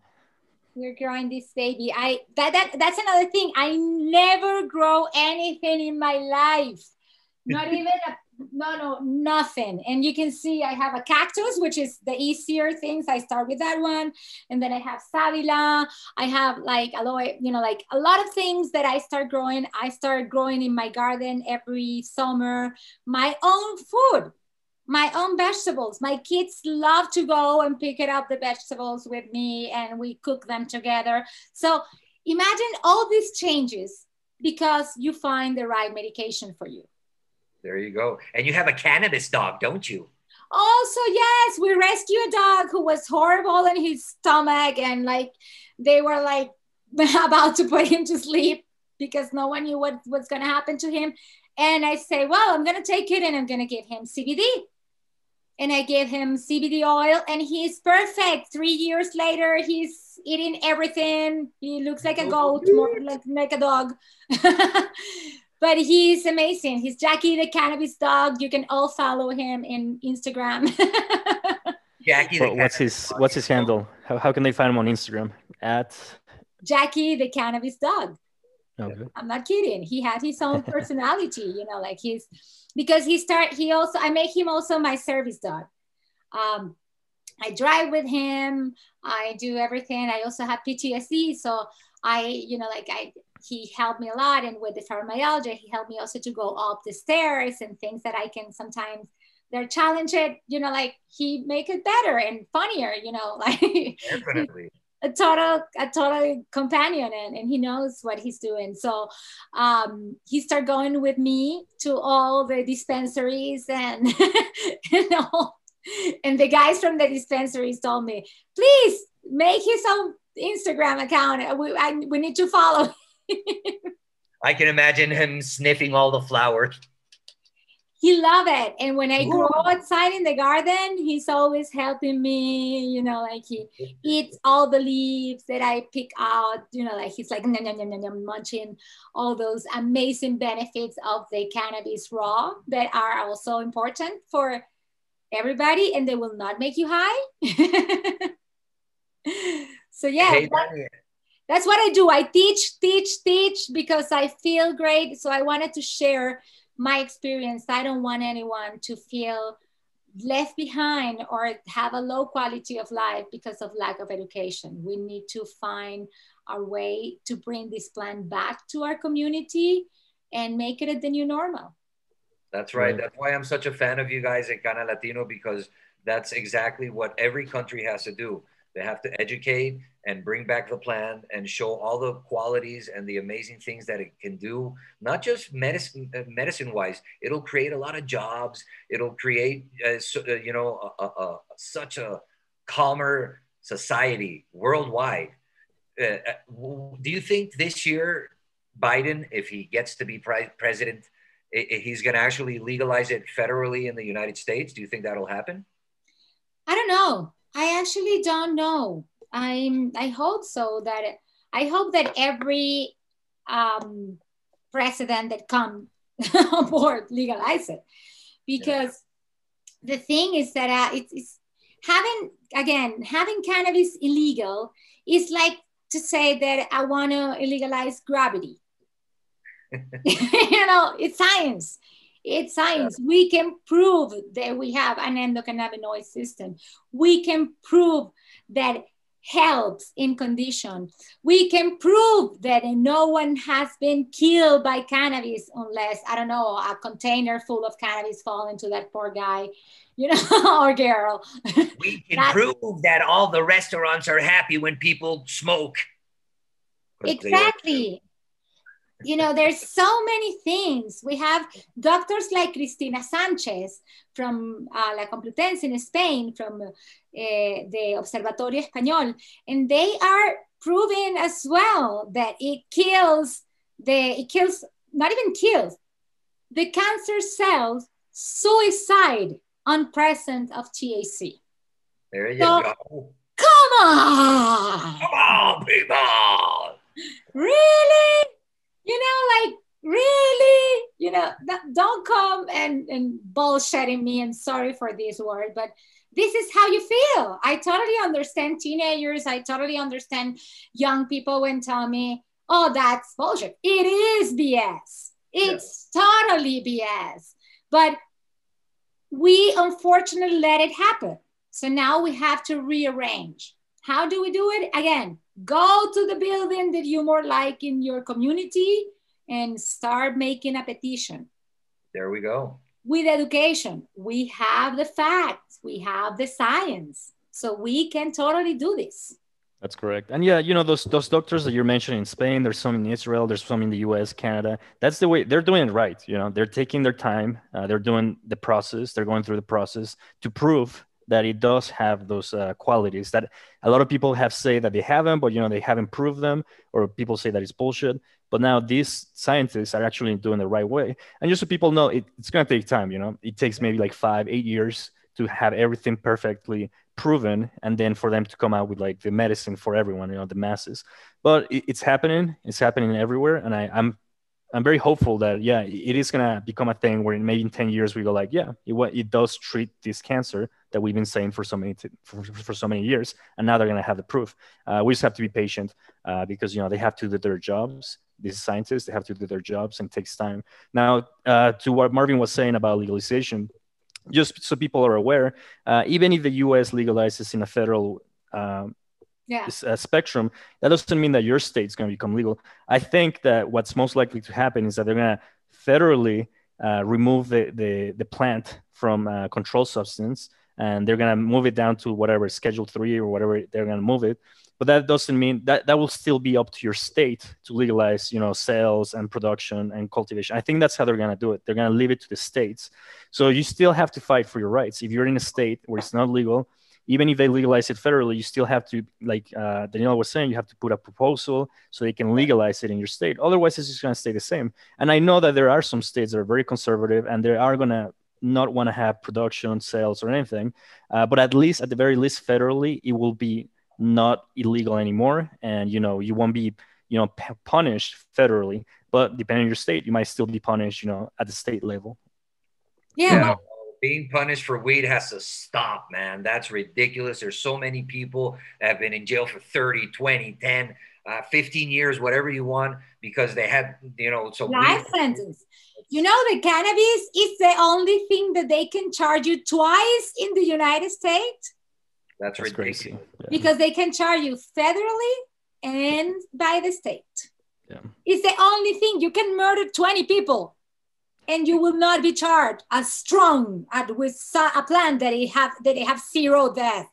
We're growing this baby. I that, that that's another thing. I never grow anything in my life. Not even a no, no, nothing. And you can see I have a cactus, which is the easier things. I start with that one. And then I have savila. I have like aloe, you know, like a lot of things that I start growing. I start growing in my garden every summer, my own food, my own vegetables. My kids love to go and pick it up the vegetables with me and we cook them together. So imagine all these changes because you find the right medication for you. There you go. And you have a cannabis dog, don't you? Also, yes, we rescued a dog who was horrible in his stomach, and like they were like about to put him to sleep because no one knew what was going to happen to him. And I say, well, I'm going to take it and I'm going to give him CBD. And I gave him CBD oil, and he's perfect. Three years later, he's eating everything. He looks like a oh, goat, more like, like a dog. but he's amazing. He's Jackie the cannabis dog. You can all follow him in Instagram. Jackie. Well, what's his dog. What's his handle? How, how can they find him on Instagram? At Jackie the cannabis dog. Okay. I'm not kidding. He had his own personality, you know, like he's because he start he also I make him also my service dog. Um, I drive with him. I do everything. I also have PTSD, so I, you know, like I he helped me a lot and with the fibromyalgia he helped me also to go up the stairs and things that i can sometimes they're challenged you know like he make it better and funnier you know like definitely. a total a total companion and, and he knows what he's doing. So um, he started going with me to all the dispensaries and you know and the guys from the dispensaries told me please make his own instagram account. We, I, we need to follow I can imagine him sniffing all the flowers. He love it. And when I go outside in the garden, he's always helping me, you know, like he eats all the leaves that I pick out, you know, like he's like nom, nom, nom, nom, munching all those amazing benefits of the cannabis raw that are also important for everybody and they will not make you high. so yeah. Hey, that, that's what I do. I teach, teach, teach because I feel great. So I wanted to share my experience. I don't want anyone to feel left behind or have a low quality of life because of lack of education. We need to find our way to bring this plan back to our community and make it the new normal. That's right. That's why I'm such a fan of you guys at Cannalatino because that's exactly what every country has to do. They have to educate and bring back the plan and show all the qualities and the amazing things that it can do not just medicine uh, medicine wise it'll create a lot of jobs. It'll create uh, uh, you know a, a, a, such a calmer society worldwide. Uh, uh do you think this year biden if he gets to be pre- president he's going to actually legalize it federally in the united states? Do you think that'll happen? I don't know. I actually don't know I'm I hope so that I hope that every um, president that comes on board legalize it because yeah. the thing is that uh, it's, it's having again having cannabis illegal is like to say that I want to illegalize gravity. you know, it's science. It's science. Yeah. We can prove that we have an endocannabinoid system. We can prove that helps in condition. We can prove that no one has been killed by cannabis unless, I don't know, a container full of cannabis fall into that poor guy, you know, or girl. We can prove that all the restaurants are happy when people smoke. Exactly you know there's so many things we have doctors like cristina sanchez from uh, la complutense in spain from uh, the observatorio español and they are proving as well that it kills the it kills not even kills the cancer cells suicide on presence of TAC. There you so, go. Come on! Come on, people! Really? You know, like really, you know, don't come and, and bullshitting me and sorry for this word, but this is how you feel. I totally understand teenagers. I totally understand young people when tell me, oh, that's bullshit. It is BS. It's totally BS. But we unfortunately let it happen. So now we have to rearrange. How do we do it? Again, go to the building that you more like in your community and start making a petition. There we go. With education, we have the facts, we have the science, so we can totally do this. That's correct. And yeah, you know those those doctors that you're mentioning in Spain, there's some in Israel, there's some in the U.S., Canada. That's the way they're doing it right. You know, they're taking their time, uh, they're doing the process, they're going through the process to prove that it does have those uh, qualities that a lot of people have say that they haven't, but you know they haven't proved them, or people say that it's bullshit. But now these scientists are actually doing the right way, and just so people know, it, it's going to take time. You know, it takes maybe like five, eight years to have everything perfectly proven, and then for them to come out with like the medicine for everyone, you know, the masses. But it, it's happening. It's happening everywhere, and I, I'm I'm very hopeful that yeah, it is gonna become a thing where maybe in ten years we go like yeah, it it does treat this cancer that we've been saying for so many t- for, for so many years, and now they're gonna have the proof. Uh, we just have to be patient uh, because you know they have to do their jobs. These scientists they have to do their jobs, and it takes time. Now uh, to what Marvin was saying about legalization, just so people are aware, uh, even if the U.S. legalizes in a federal um, yeah. uh, spectrum, that doesn't mean that your state's going to become legal. I think that what's most likely to happen is that they're going to federally uh, remove the, the, the plant from uh, controlled substance and they're going to move it down to whatever schedule three or whatever they're going to move it. But that doesn't mean that that will still be up to your state to legalize you know sales and production and cultivation. I think that's how they're going to do it. They're going to leave it to the states. So you still have to fight for your rights. If you're in a state where it's not legal even if they legalize it federally, you still have to, like uh, Daniela was saying, you have to put a proposal so they can legalize it in your state. Otherwise, it's just going to stay the same. And I know that there are some states that are very conservative and they are going to not want to have production, sales, or anything. Uh, but at least, at the very least, federally, it will be not illegal anymore. And, you know, you won't be, you know, p- punished federally. But depending on your state, you might still be punished, you know, at the state level. Yeah. yeah being punished for weed has to stop, man. That's ridiculous. There's so many people that have been in jail for 30, 20, 10, uh, 15 years, whatever you want, because they had, you know, so life weed- sentence. You know, the cannabis is the only thing that they can charge you twice in the United States. That's, That's ridiculous. Yeah. Because they can charge you federally and by the state. Yeah. It's the only thing you can murder 20 people and you will not be charged as strong as with a plant that it have that they have zero death.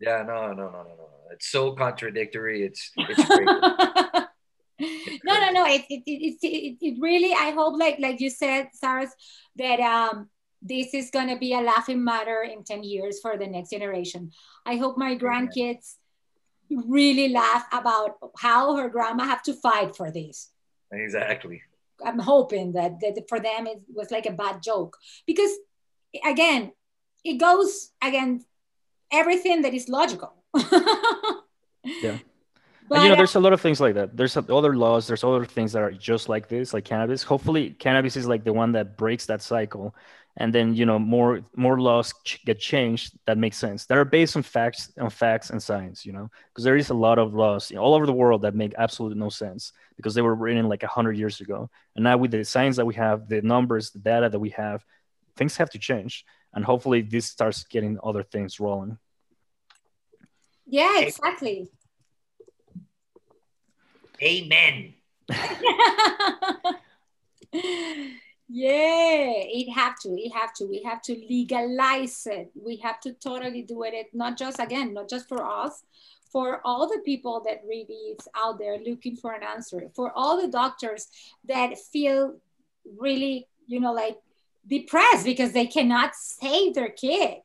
Yeah, no, no, no, no, no. It's so contradictory. It's it's great. No, no, no. It, it, it, it, it really. I hope, like like you said, Sarah, that um this is gonna be a laughing matter in ten years for the next generation. I hope my grandkids really laugh about how her grandma have to fight for this. Exactly. I'm hoping that, that for them it was like a bad joke because again, it goes against everything that is logical. yeah. But, and, you know, there's a lot of things like that. There's other laws. There's other things that are just like this, like cannabis. Hopefully, cannabis is like the one that breaks that cycle, and then you know more more laws ch- get changed that make sense that are based on facts on facts and science you know because there is a lot of laws you know, all over the world that make absolutely no sense because they were written like 100 years ago and now with the science that we have the numbers the data that we have things have to change and hopefully this starts getting other things rolling yeah exactly Amen. yeah it have to it have to we have to legalize it. We have to totally do it. Not just again not just for us for all the people that really is out there looking for an answer for all the doctors that feel really you know like depressed because they cannot save their kid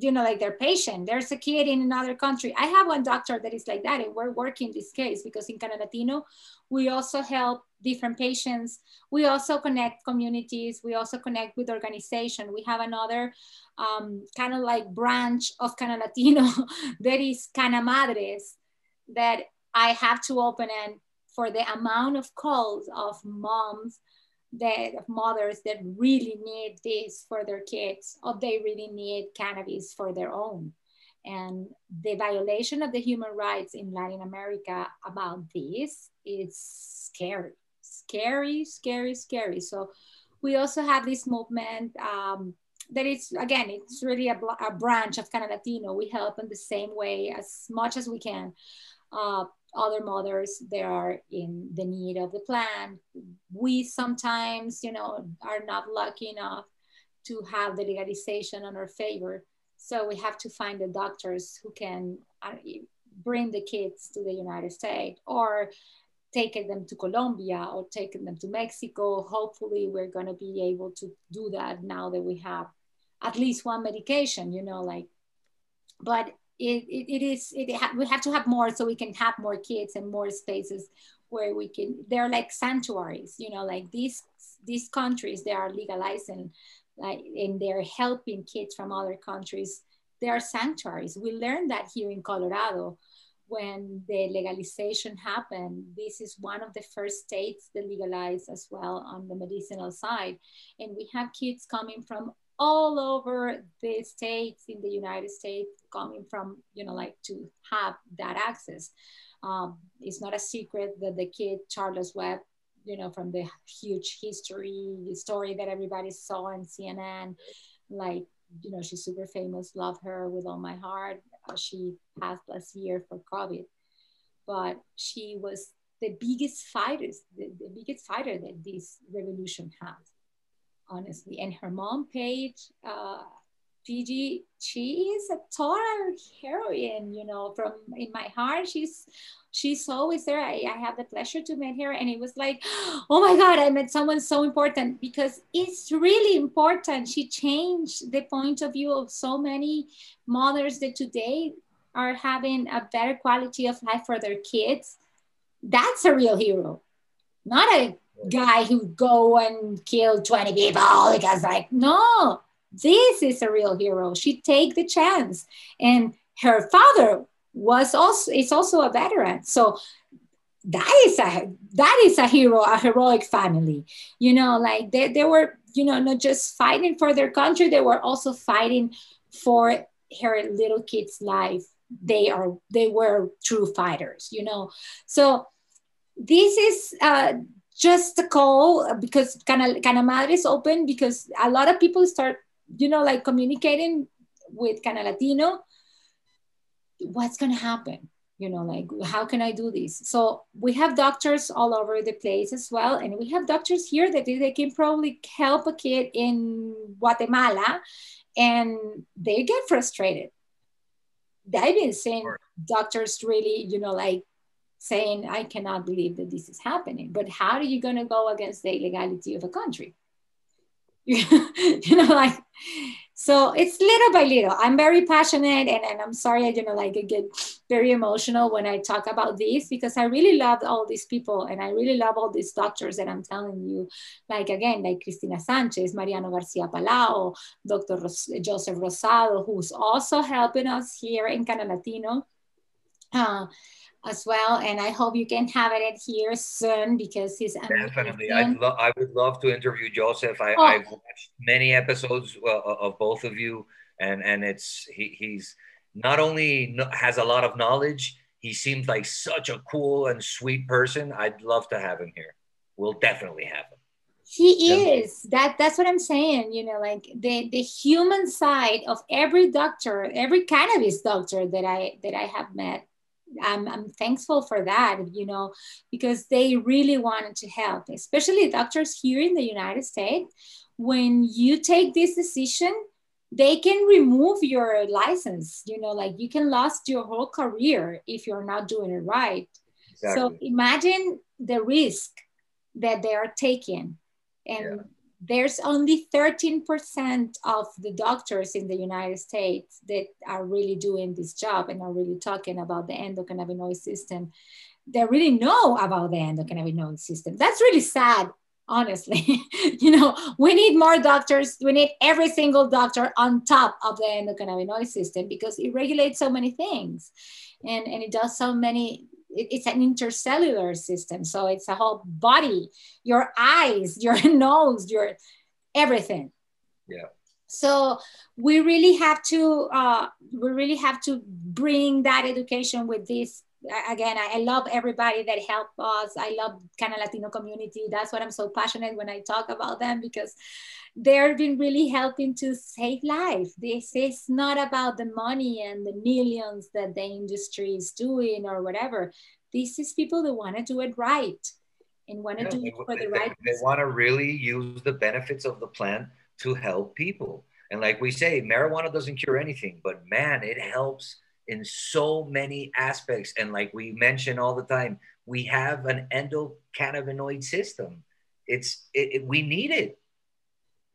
you know, like their patient. There's a kid in another country. I have one doctor that is like that, and we're working this case because in Cannalatino, we also help different patients. We also connect communities. We also connect with organization. We have another um, kind of like branch of Cannalatino that is Cana Madres that I have to open and for the amount of calls of moms that mothers that really need this for their kids or they really need cannabis for their own. And the violation of the human rights in latin america about this is scary scary scary scary. So we also have this movement um, that it's again it's really a, a branch of Cannalatino. We help in the same way as much as we can. Uh, other mothers that are in the need of the plan. We sometimes, you know, are not lucky enough to have the legalization on our favor. So we have to find the doctors who can uh, bring the kids to the United States or taking them to Colombia or taking them to Mexico. Hopefully, we're going to be able to do that now that we have at least one medication, you know, like, but it, it, it is it ha- we have to have more so we can have more kids and more spaces where we can they're like sanctuaries you know like these these countries they are legalizing like and they're helping kids from other countries. They are sanctuaries. We learned that here in colorado when the legalization happened. This is one of the first states that legalized as well on the medicinal side. And we have kids coming from all over the states in the United States coming from, you know, like to have that access. Um, it's not a secret that the kid, Charlotte's Web, you know, from the huge history story that everybody saw on CNN, like, you know, she's super famous, love her with all my heart. Uh, she passed last year for COVID, but she was the biggest fighter, the, the biggest fighter that this revolution has honestly. And her mom, Paige, uh, Figi, she is a total heroine, you know, from in my heart. She's she's always there. I, I have the pleasure to meet her. And it was like, oh my God, I met someone so important because it's really important. She changed the point of view of so many mothers that today are having a better quality of life for their kids. That's a real hero, not a guy who go and kill 20 people because like no this is a real hero. She take the chance. And her father was also is also a veteran. So that is a that is a hero a heroic family. You know like they, they were you know not just fighting for their country they were also fighting for her little kid's life. They are they were true fighters you know. So this is uh, just a call uh, because Cana, Cana Madre is open because a lot of people start, you know, like communicating with Cannalatino. What's going to happen? You know, like, how can I do this? So we have doctors all over the place as well. And we have doctors here that they can probably help a kid in Guatemala and they get frustrated. I've been seeing doctors really, you know, like saying, I cannot believe that this is happening. But how are you going to go against the legality of a country? you know, like, so it's little by little. I'm very passionate and, and I'm sorry, I, you know, like I get very emotional when I talk about this because I really love all these people and I really love all these doctors that I'm telling you, like again, like Cristina Sanchez, Mariano Garcia Palau, Dr. Ros- Joseph Rosado, who's also helping us here in Cannalatino. Uh, as well. And I hope you can have it here soon because he's Definitely. I'd lo- I would love to interview Joseph. I, Oh. I've watched many episodes uh, of both of you, and and it's he, he's not only has a lot of knowledge, he seems like such a cool and sweet person. I'd love to have him here. We'll definitely have him. he is that that's what i'm saying you know like the the human side of every doctor every cannabis doctor that i that i have met i'm, I'm thankful for that you know because they really wanted to help especially doctors here in the united states. When you take this decision they can remove your license you know like you can lose your whole career if you're not doing it right. So imagine the risk that they are taking. And there's only 13% of the doctors in the United States that are really doing this job and are really talking about the endocannabinoid system. They really know about the endocannabinoid system. That's really sad, honestly. you know, we need more doctors. We need every single doctor on top of the endocannabinoid system because it regulates so many things and, and it does so many it's an intercellular system. So it's a whole body your eyes your nose your everything. Yeah. so we really have to uh, we really have to bring that education with this. Again I, I love everybody that helped us. I love Cannalatino community. That's what i'm so passionate when i talk about them because they've been really helping to save life this is not about the money and the millions that the industry is doing or whatever this is people that want to do it right and want to Yeah, do they, it for they- the right they want to really use the benefits of the plant to help people. And like we say, marijuana doesn't cure anything, but man, it helps in so many aspects. And like we mention all the time, we have an endocannabinoid system. It's it, it- we need it.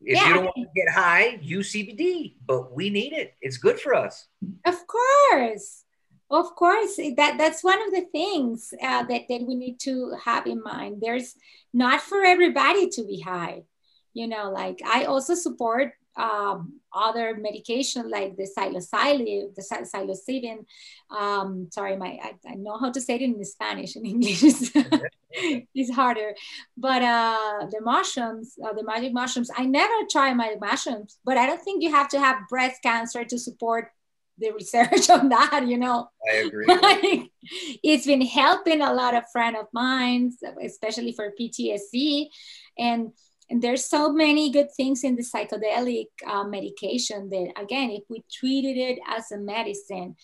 If Yeah, you don't want to get high, use CBD, but we need it. It's good for us. Of course, of course. That that's one of the things uh, that that we need to have in mind. There's not for everybody to be high. You know, like I also support um, other medication like the psilocybin, the psilocybin. Um, sorry, my I, I know how to say it in Spanish. In English, it's, harder. But uh, the mushrooms, uh, the magic mushrooms. I never try magic mushrooms, but I don't think you have to have breast cancer to support the research on that, you know. I agree. Like, it's been helping a lot of friend of mine, especially for PTSD. And, and there's so many good things in the psychedelic uh, medication that, again, if we treated it as a medicine,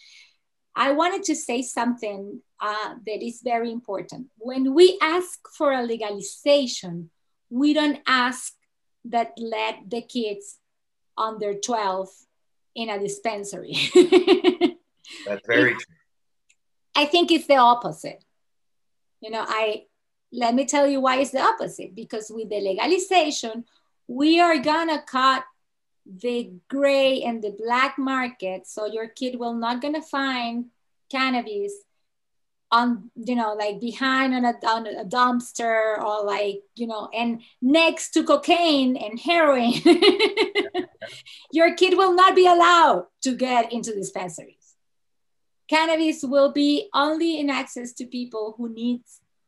I wanted to say something uh, that is very important. When we ask for a legalization, we don't ask that let the kids under 12 in a dispensary. That's very true. I think it's the opposite. You know, I let me tell you why it's the opposite. Because with the legalization, we are gonna cut the gray and the black market, so your kid will not gonna find cannabis on you know like behind on a, on a dumpster or like you know and next to cocaine and heroin your kid will not be allowed to get into dispensaries cannabis will be only in access to people who need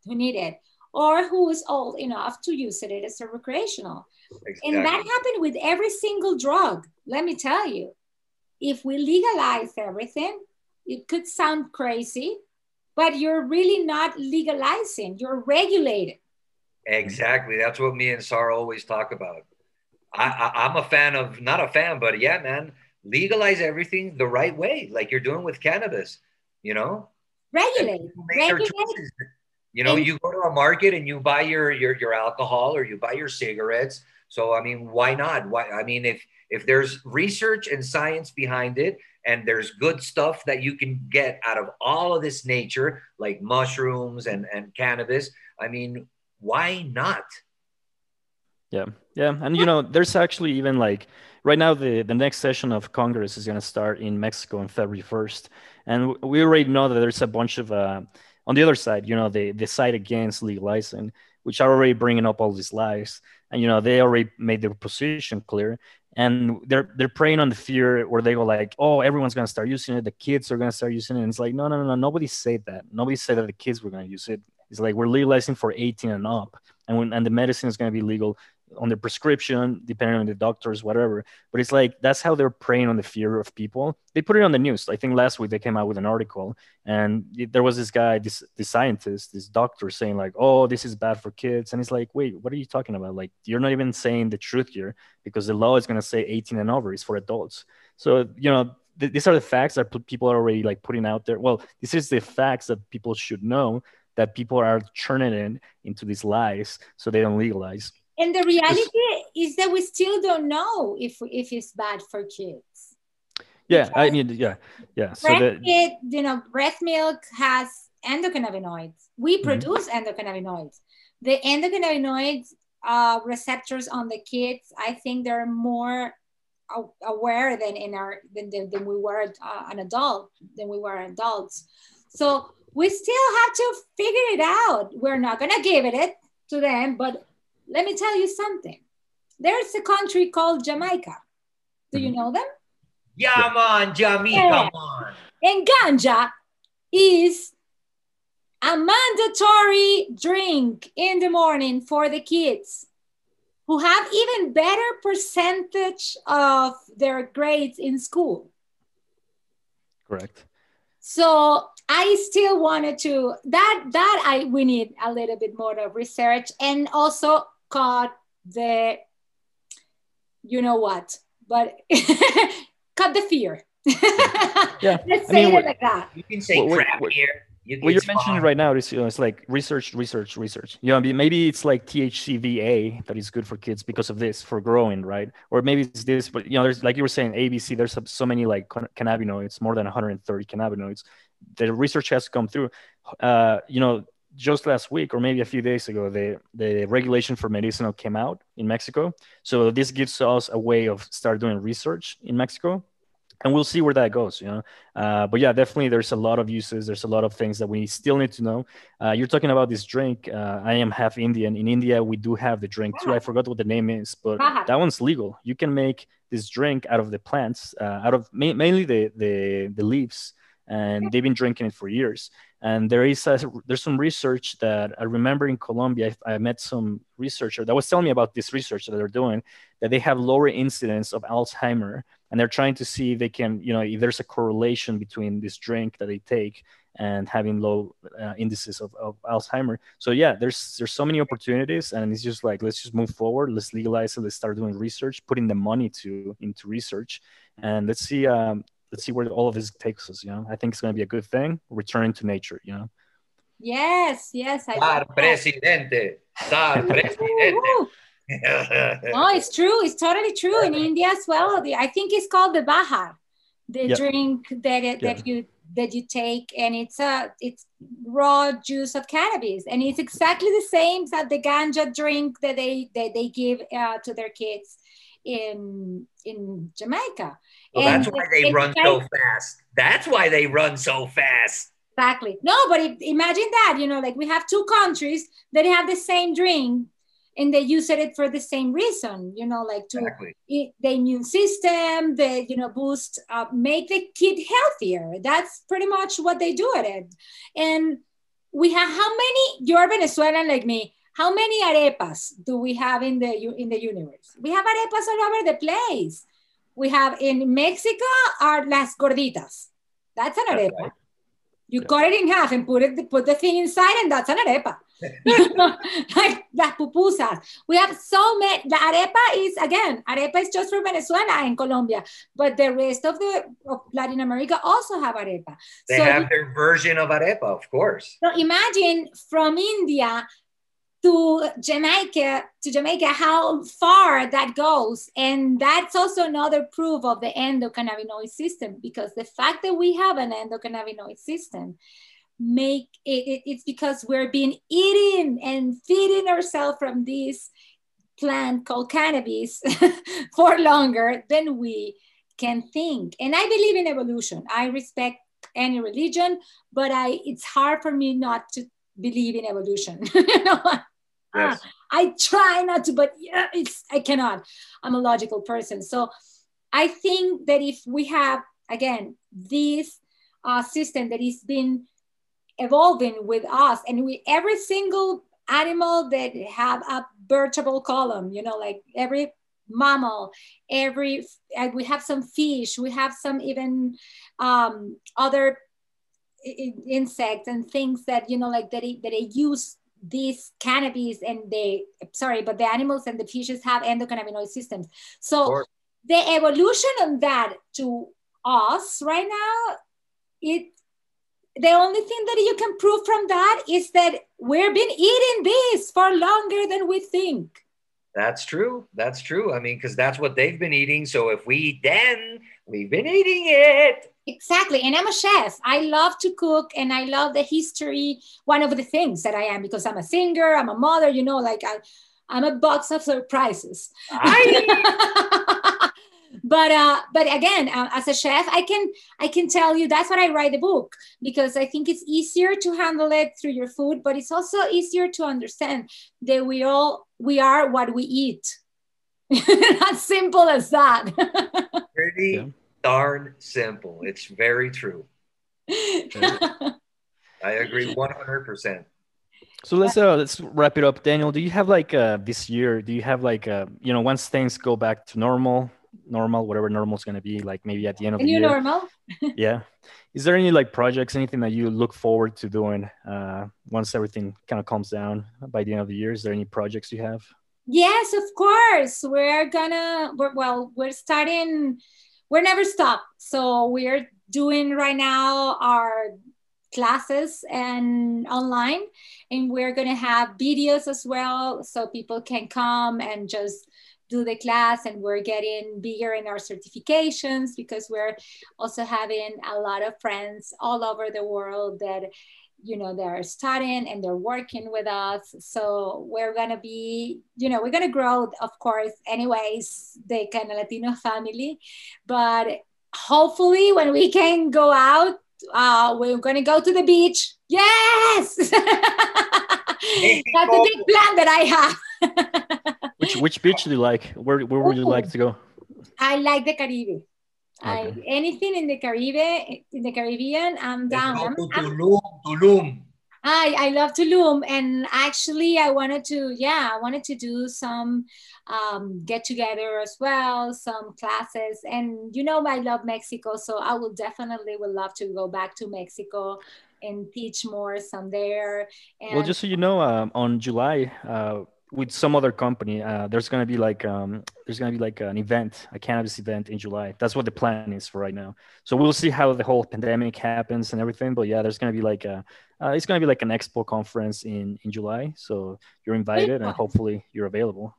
who need it or who is old enough to use it as a recreational Exactly. and that happened with every single drug let me tell you if we legalize everything it could sound crazy but you're really not legalizing you're regulating Exactly. That's what me and Sarah always talk about. I, I, I'm a fan of, not a fan, but yeah, man, legalize everything the right way, like you're doing with cannabis. You know, regulate People make their regulate. You know, And- you go to a market and you buy your your your alcohol or you buy your cigarettes. So I mean, why not? Why? I mean, if if there's research and science behind it, and there's good stuff that you can get out of all of this nature, like mushrooms and and cannabis, I mean, why not? Yeah, yeah, and you know, there's actually even like right now the the next session of Congress is going to start in Mexico on February 1st, and we already know that there's a bunch of uh, on the other side, you know, the the side against legalizing, which are already bringing up all these lies, and you know, they already made their position clear, and they're they're preying on the fear where they go like, oh, everyone's gonna start using it, the kids are gonna start using it. And it's like, no, no, no, no. Nobody said that. Nobody said that the kids were gonna use it. It's like we're legalizing for 18 and up, and when and the medicine is gonna be legal on the prescription, depending on the doctors, whatever. But it's like that's how they're preying on the fear of people. They put it on the news. I think last week they came out with an article, and there was this guy, this this scientist, this doctor saying like, "Oh, this is bad for kids," and it's like, wait, what are you talking about? Like, you're not even saying the truth here because the law is going to say 18 and over is for adults. So you know. Th- these are the facts that people are already like putting out there. Well, this is the facts that people should know that people are churning in into these lies so they don't legalize and the reality is that we still don't know if if it's bad for kids. Yeah, because I mean, yeah, yeah. So breast you know, breast milk has endocannabinoids. We mm-hmm. produce mm-hmm. endocannabinoids. The endocannabinoids uh, receptors on the kids, I think they're more aware than in our than, than, than we were uh, an adult than we were adults. So we still have to figure it out. We're not gonna give it to them, but let me tell you something. There's a country called Jamaica. Do you mm-hmm. know them? Yeah, man, Jamaica, yeah. man. And ganja is a mandatory drink in the morning for the kids who have even better percentage of their grades in school. Correct. So I still wanted to that that I we need a little bit more of research and also cut the you know what but cut the fear yeah let's I say mean, it like that you can say what, crap what, here you what you're mentioning right now is you know, it's like research, research, research. You know, maybe it's like THCVA that is good for kids because of this for growing, right? Or maybe it's this, but you know, there's like you were saying ABC. There's so many like cannabinoids, more than 130 cannabinoids. The research has come through. Uh, you know, just last week or maybe a few days ago, the, the regulation for medicinal came out in Mexico. So this gives us a way of start doing research in Mexico and we'll see where that goes you know? Uh, but yeah definitely there's a lot of uses. There's a lot of things that we still need to know. Uh, you're talking about this drink. Uh, i am half indian. In india we do have the drink too. I forgot what the name is but that one's legal. You can make this drink out of the plants uh, out of ma- mainly the, the the leaves and they've been drinking it for years and there is a, there's some research that I remember in Colombia. I, met some researcher that was telling me about this research that they're doing that they have lower incidence of Alzheimer, and they're trying to see if they can, you know, if there's a correlation between this drink that they take and having low uh, indices of, of Alzheimer. So yeah, there's there's so many opportunities, and it's just like let's just move forward. Let's legalize it. Let's start doing research, putting the money to into research, and let's see um, let's see where all of this takes us. You know, I think it's going to be a good thing. Returning to nature. You know. Yes, yes. I Sar presidente. Sar presidente. no, it's true. It's totally true in India as well. I think it's called the bahar, the yep. drink that it, that you that you take, and it's a it's raw juice of cannabis, and it's exactly the same as the ganja drink that they that they give uh, to their kids in in Jamaica. Well, that's why they run so fast. That's why they run so fast. Exactly. No, but imagine that, you know, like we have two countries that have the same drink and they use it for the same reason, you know, like to exactly. the immune system, the, you know, boost, uh, make the kid healthier. That's pretty much what they do at it. And we have how many, you're Venezuelan like me, how many arepas do we have in the in the universe? We have arepas all over the place. We have in Mexico are las gorditas. That's an arepa. Right. You yeah. cut it in half and put it put the thing inside, and that's an arepa. like las pupusas. We have so many. The arepa is again, arepa is just for Venezuela and Colombia, but the rest of the of Latin America also have arepa. They so have their version of arepa, of course. So imagine from India to Jamaica, to Jamaica, how far that goes. And that's also another proof of the endocannabinoid system, because the fact that we have an endocannabinoid system make it, it it's because we're being eating and feeding ourselves from this plant called cannabis for longer than we can think. And I believe in evolution. I respect any religion, but I it's hard for me not to believe in evolution. yes. I try not to, but yeah, it's I cannot. I'm a logical person. So I think that if we have again this uh, system that is been evolving with us and we every single animal that have a vertebral column, you know, like every mammal, every we have some fish, we have some even um, other insects and things that you know like that that they use these cannabis and they sorry but the animals and the fishes have endocannabinoid systems so the evolution on that to us right now it the only thing that you can prove from that is that we've been eating this for longer than we think. That's true. That's true. I mean, because that's what they've been eating. So if we eat then, we've been eating it. Exactly. And I'm a chef. I love to cook and I love the history. One of the things that I am because I'm a singer, I'm a mother, you know, like I, I'm a box of surprises. but uh, but again, uh, as a chef, I can I can tell you that's what I write the book because I think it's easier to handle it through your food, but it's also easier to understand that we all we are what we eat. as simple as that. Pretty yeah. Darn simple. It's very true. I agree one hundred percent. So let's uh let's wrap it up. Danielle, do you have like uh this year? Do you have like uh you know once things go back to normal? normal, whatever normal is going to be, like maybe at the end of the, the year. normal. yeah. Is there any like projects, anything that you look forward to doing uh, once everything kind of calms down by the end of the year? Is there any projects you have? Yes, of course. We're gonna. We're, well, we're starting. We're never stopped. So we're doing right now our classes and online and we're going to have videos as well so people can come and just do the class and we're getting bigger in our certifications because we're also having a lot of friends all over the world that you know they're studying and they're working with us so we're gonna be you know we're gonna grow of course anyways the Cannalatino family but hopefully when we can go out uh, we're gonna go to the beach yes that's a big plan that i have which which beach do you like? Where where would you like to go? I like the Caribbean. Okay. I, anything in the Caribbean, in the Caribbean, I'm down. I'm, Tulum, Tulum. I, I love Tulum, and actually, I wanted to, yeah, I wanted to do some um, get together as well, some classes, and you know, I love Mexico, so I will definitely would love to go back to Mexico and teach more some there. And well, just so you know, um, on July. Uh, with some other company uh, there's going to be like um, there's going to be like an event a cannabis event in july. That's what the plan is for right now. So we'll see how the whole pandemic happens and everything but yeah there's going to be like a uh, it's going to be like an expo conference in in july. So you're invited and hopefully you're available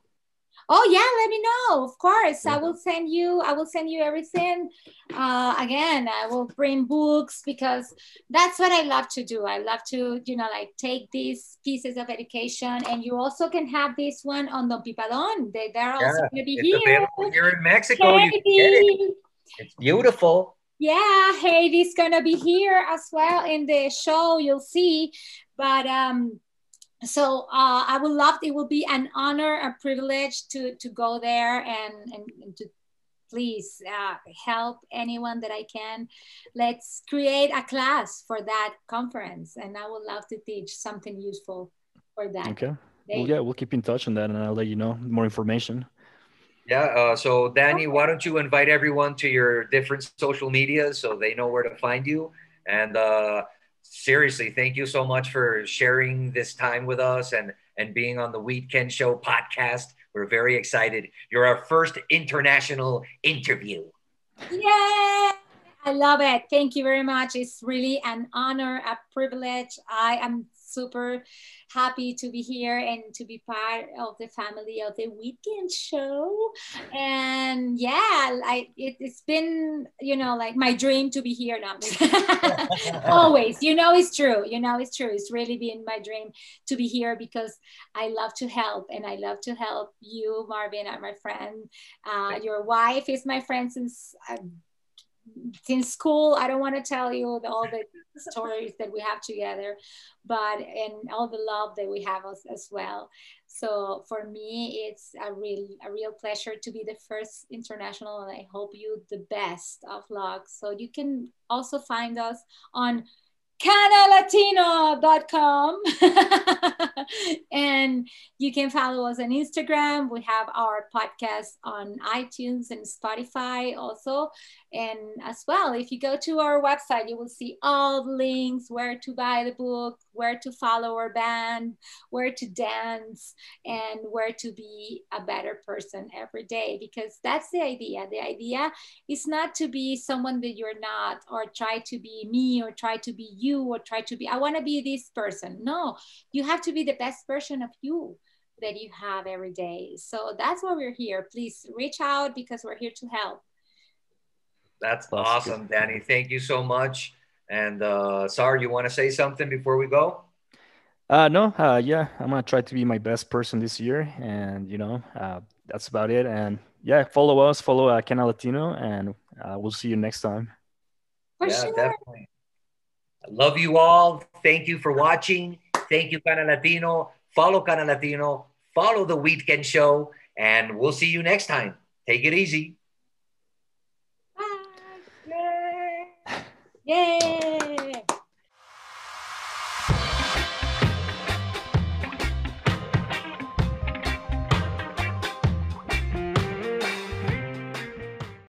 oh yeah let me know. Of course. I will send you i will send you everything. Uh, again i will bring books because that's what i love to do. I love to you know like take these pieces of education. And you also can have this one on the pipadon they, they're yeah, also going to be here. here in mexico. It. it's beautiful. Yeah Heidi's gonna be here as well in the show you'll see. But um so uh, I would love it will be an honor, a privilege to to go there and and, and to please uh, help anyone that I can. Let's create a class for that conference, and I would love to teach something useful for that. Okay. Well, yeah, we'll keep in touch on that, and I'll let you know more information. Yeah. Uh, so, Danny, why don't you invite everyone to your different social media so they know where to find you? And uh, seriously, thank you so much for sharing this time with us and and being on the Weedkend Show podcast. We're very excited. You're our first international interview. Yay! I love it. Thank you very much. It's really an honor, a privilege. I am super happy to be here and to be part of the family of the Weedkend show. And yeah, I it, has been you know like my dream to be here now. Always, you know, it's true. You know, it's true. It's really been my dream to be here because I love to help and I love to help you, Marvin, and my friend. Uh, your wife is my friend since. Uh, since school i don't want to tell you all the stories that we have together but and all the love that we have as, as well. So for me it's a real a real pleasure to be the first international and i hope you the best of luck. So you can also find us on cannalatino.com and you can follow us on instagram. We have our podcast on itunes and spotify also. And as well if you go to our website you will see all the links where to buy the book where to follow our band where to dance and where to be a better person every day. Because that's the idea. The idea is not to be someone that you're not or try to be me or try to be you or try to be i want to be this person no you have to be the best version of you that you have every day so that's why we're here please reach out because we're here to help that's awesome, Danny. Thank you so much. And uh, Sar, you want to say something before we go? Uh, no, uh, yeah, I'm gonna try to be my best person this year, and you know, uh, that's about it. And yeah, follow us, follow uh, Cannalatino, and uh, we'll see you next time. For yeah, sure. definitely. I love you all. Thank you for watching. Thank you, Cannalatino. Follow Cannalatino. Follow the Weedkend Show, and we'll see you next time. Take it easy. Bye. Yay!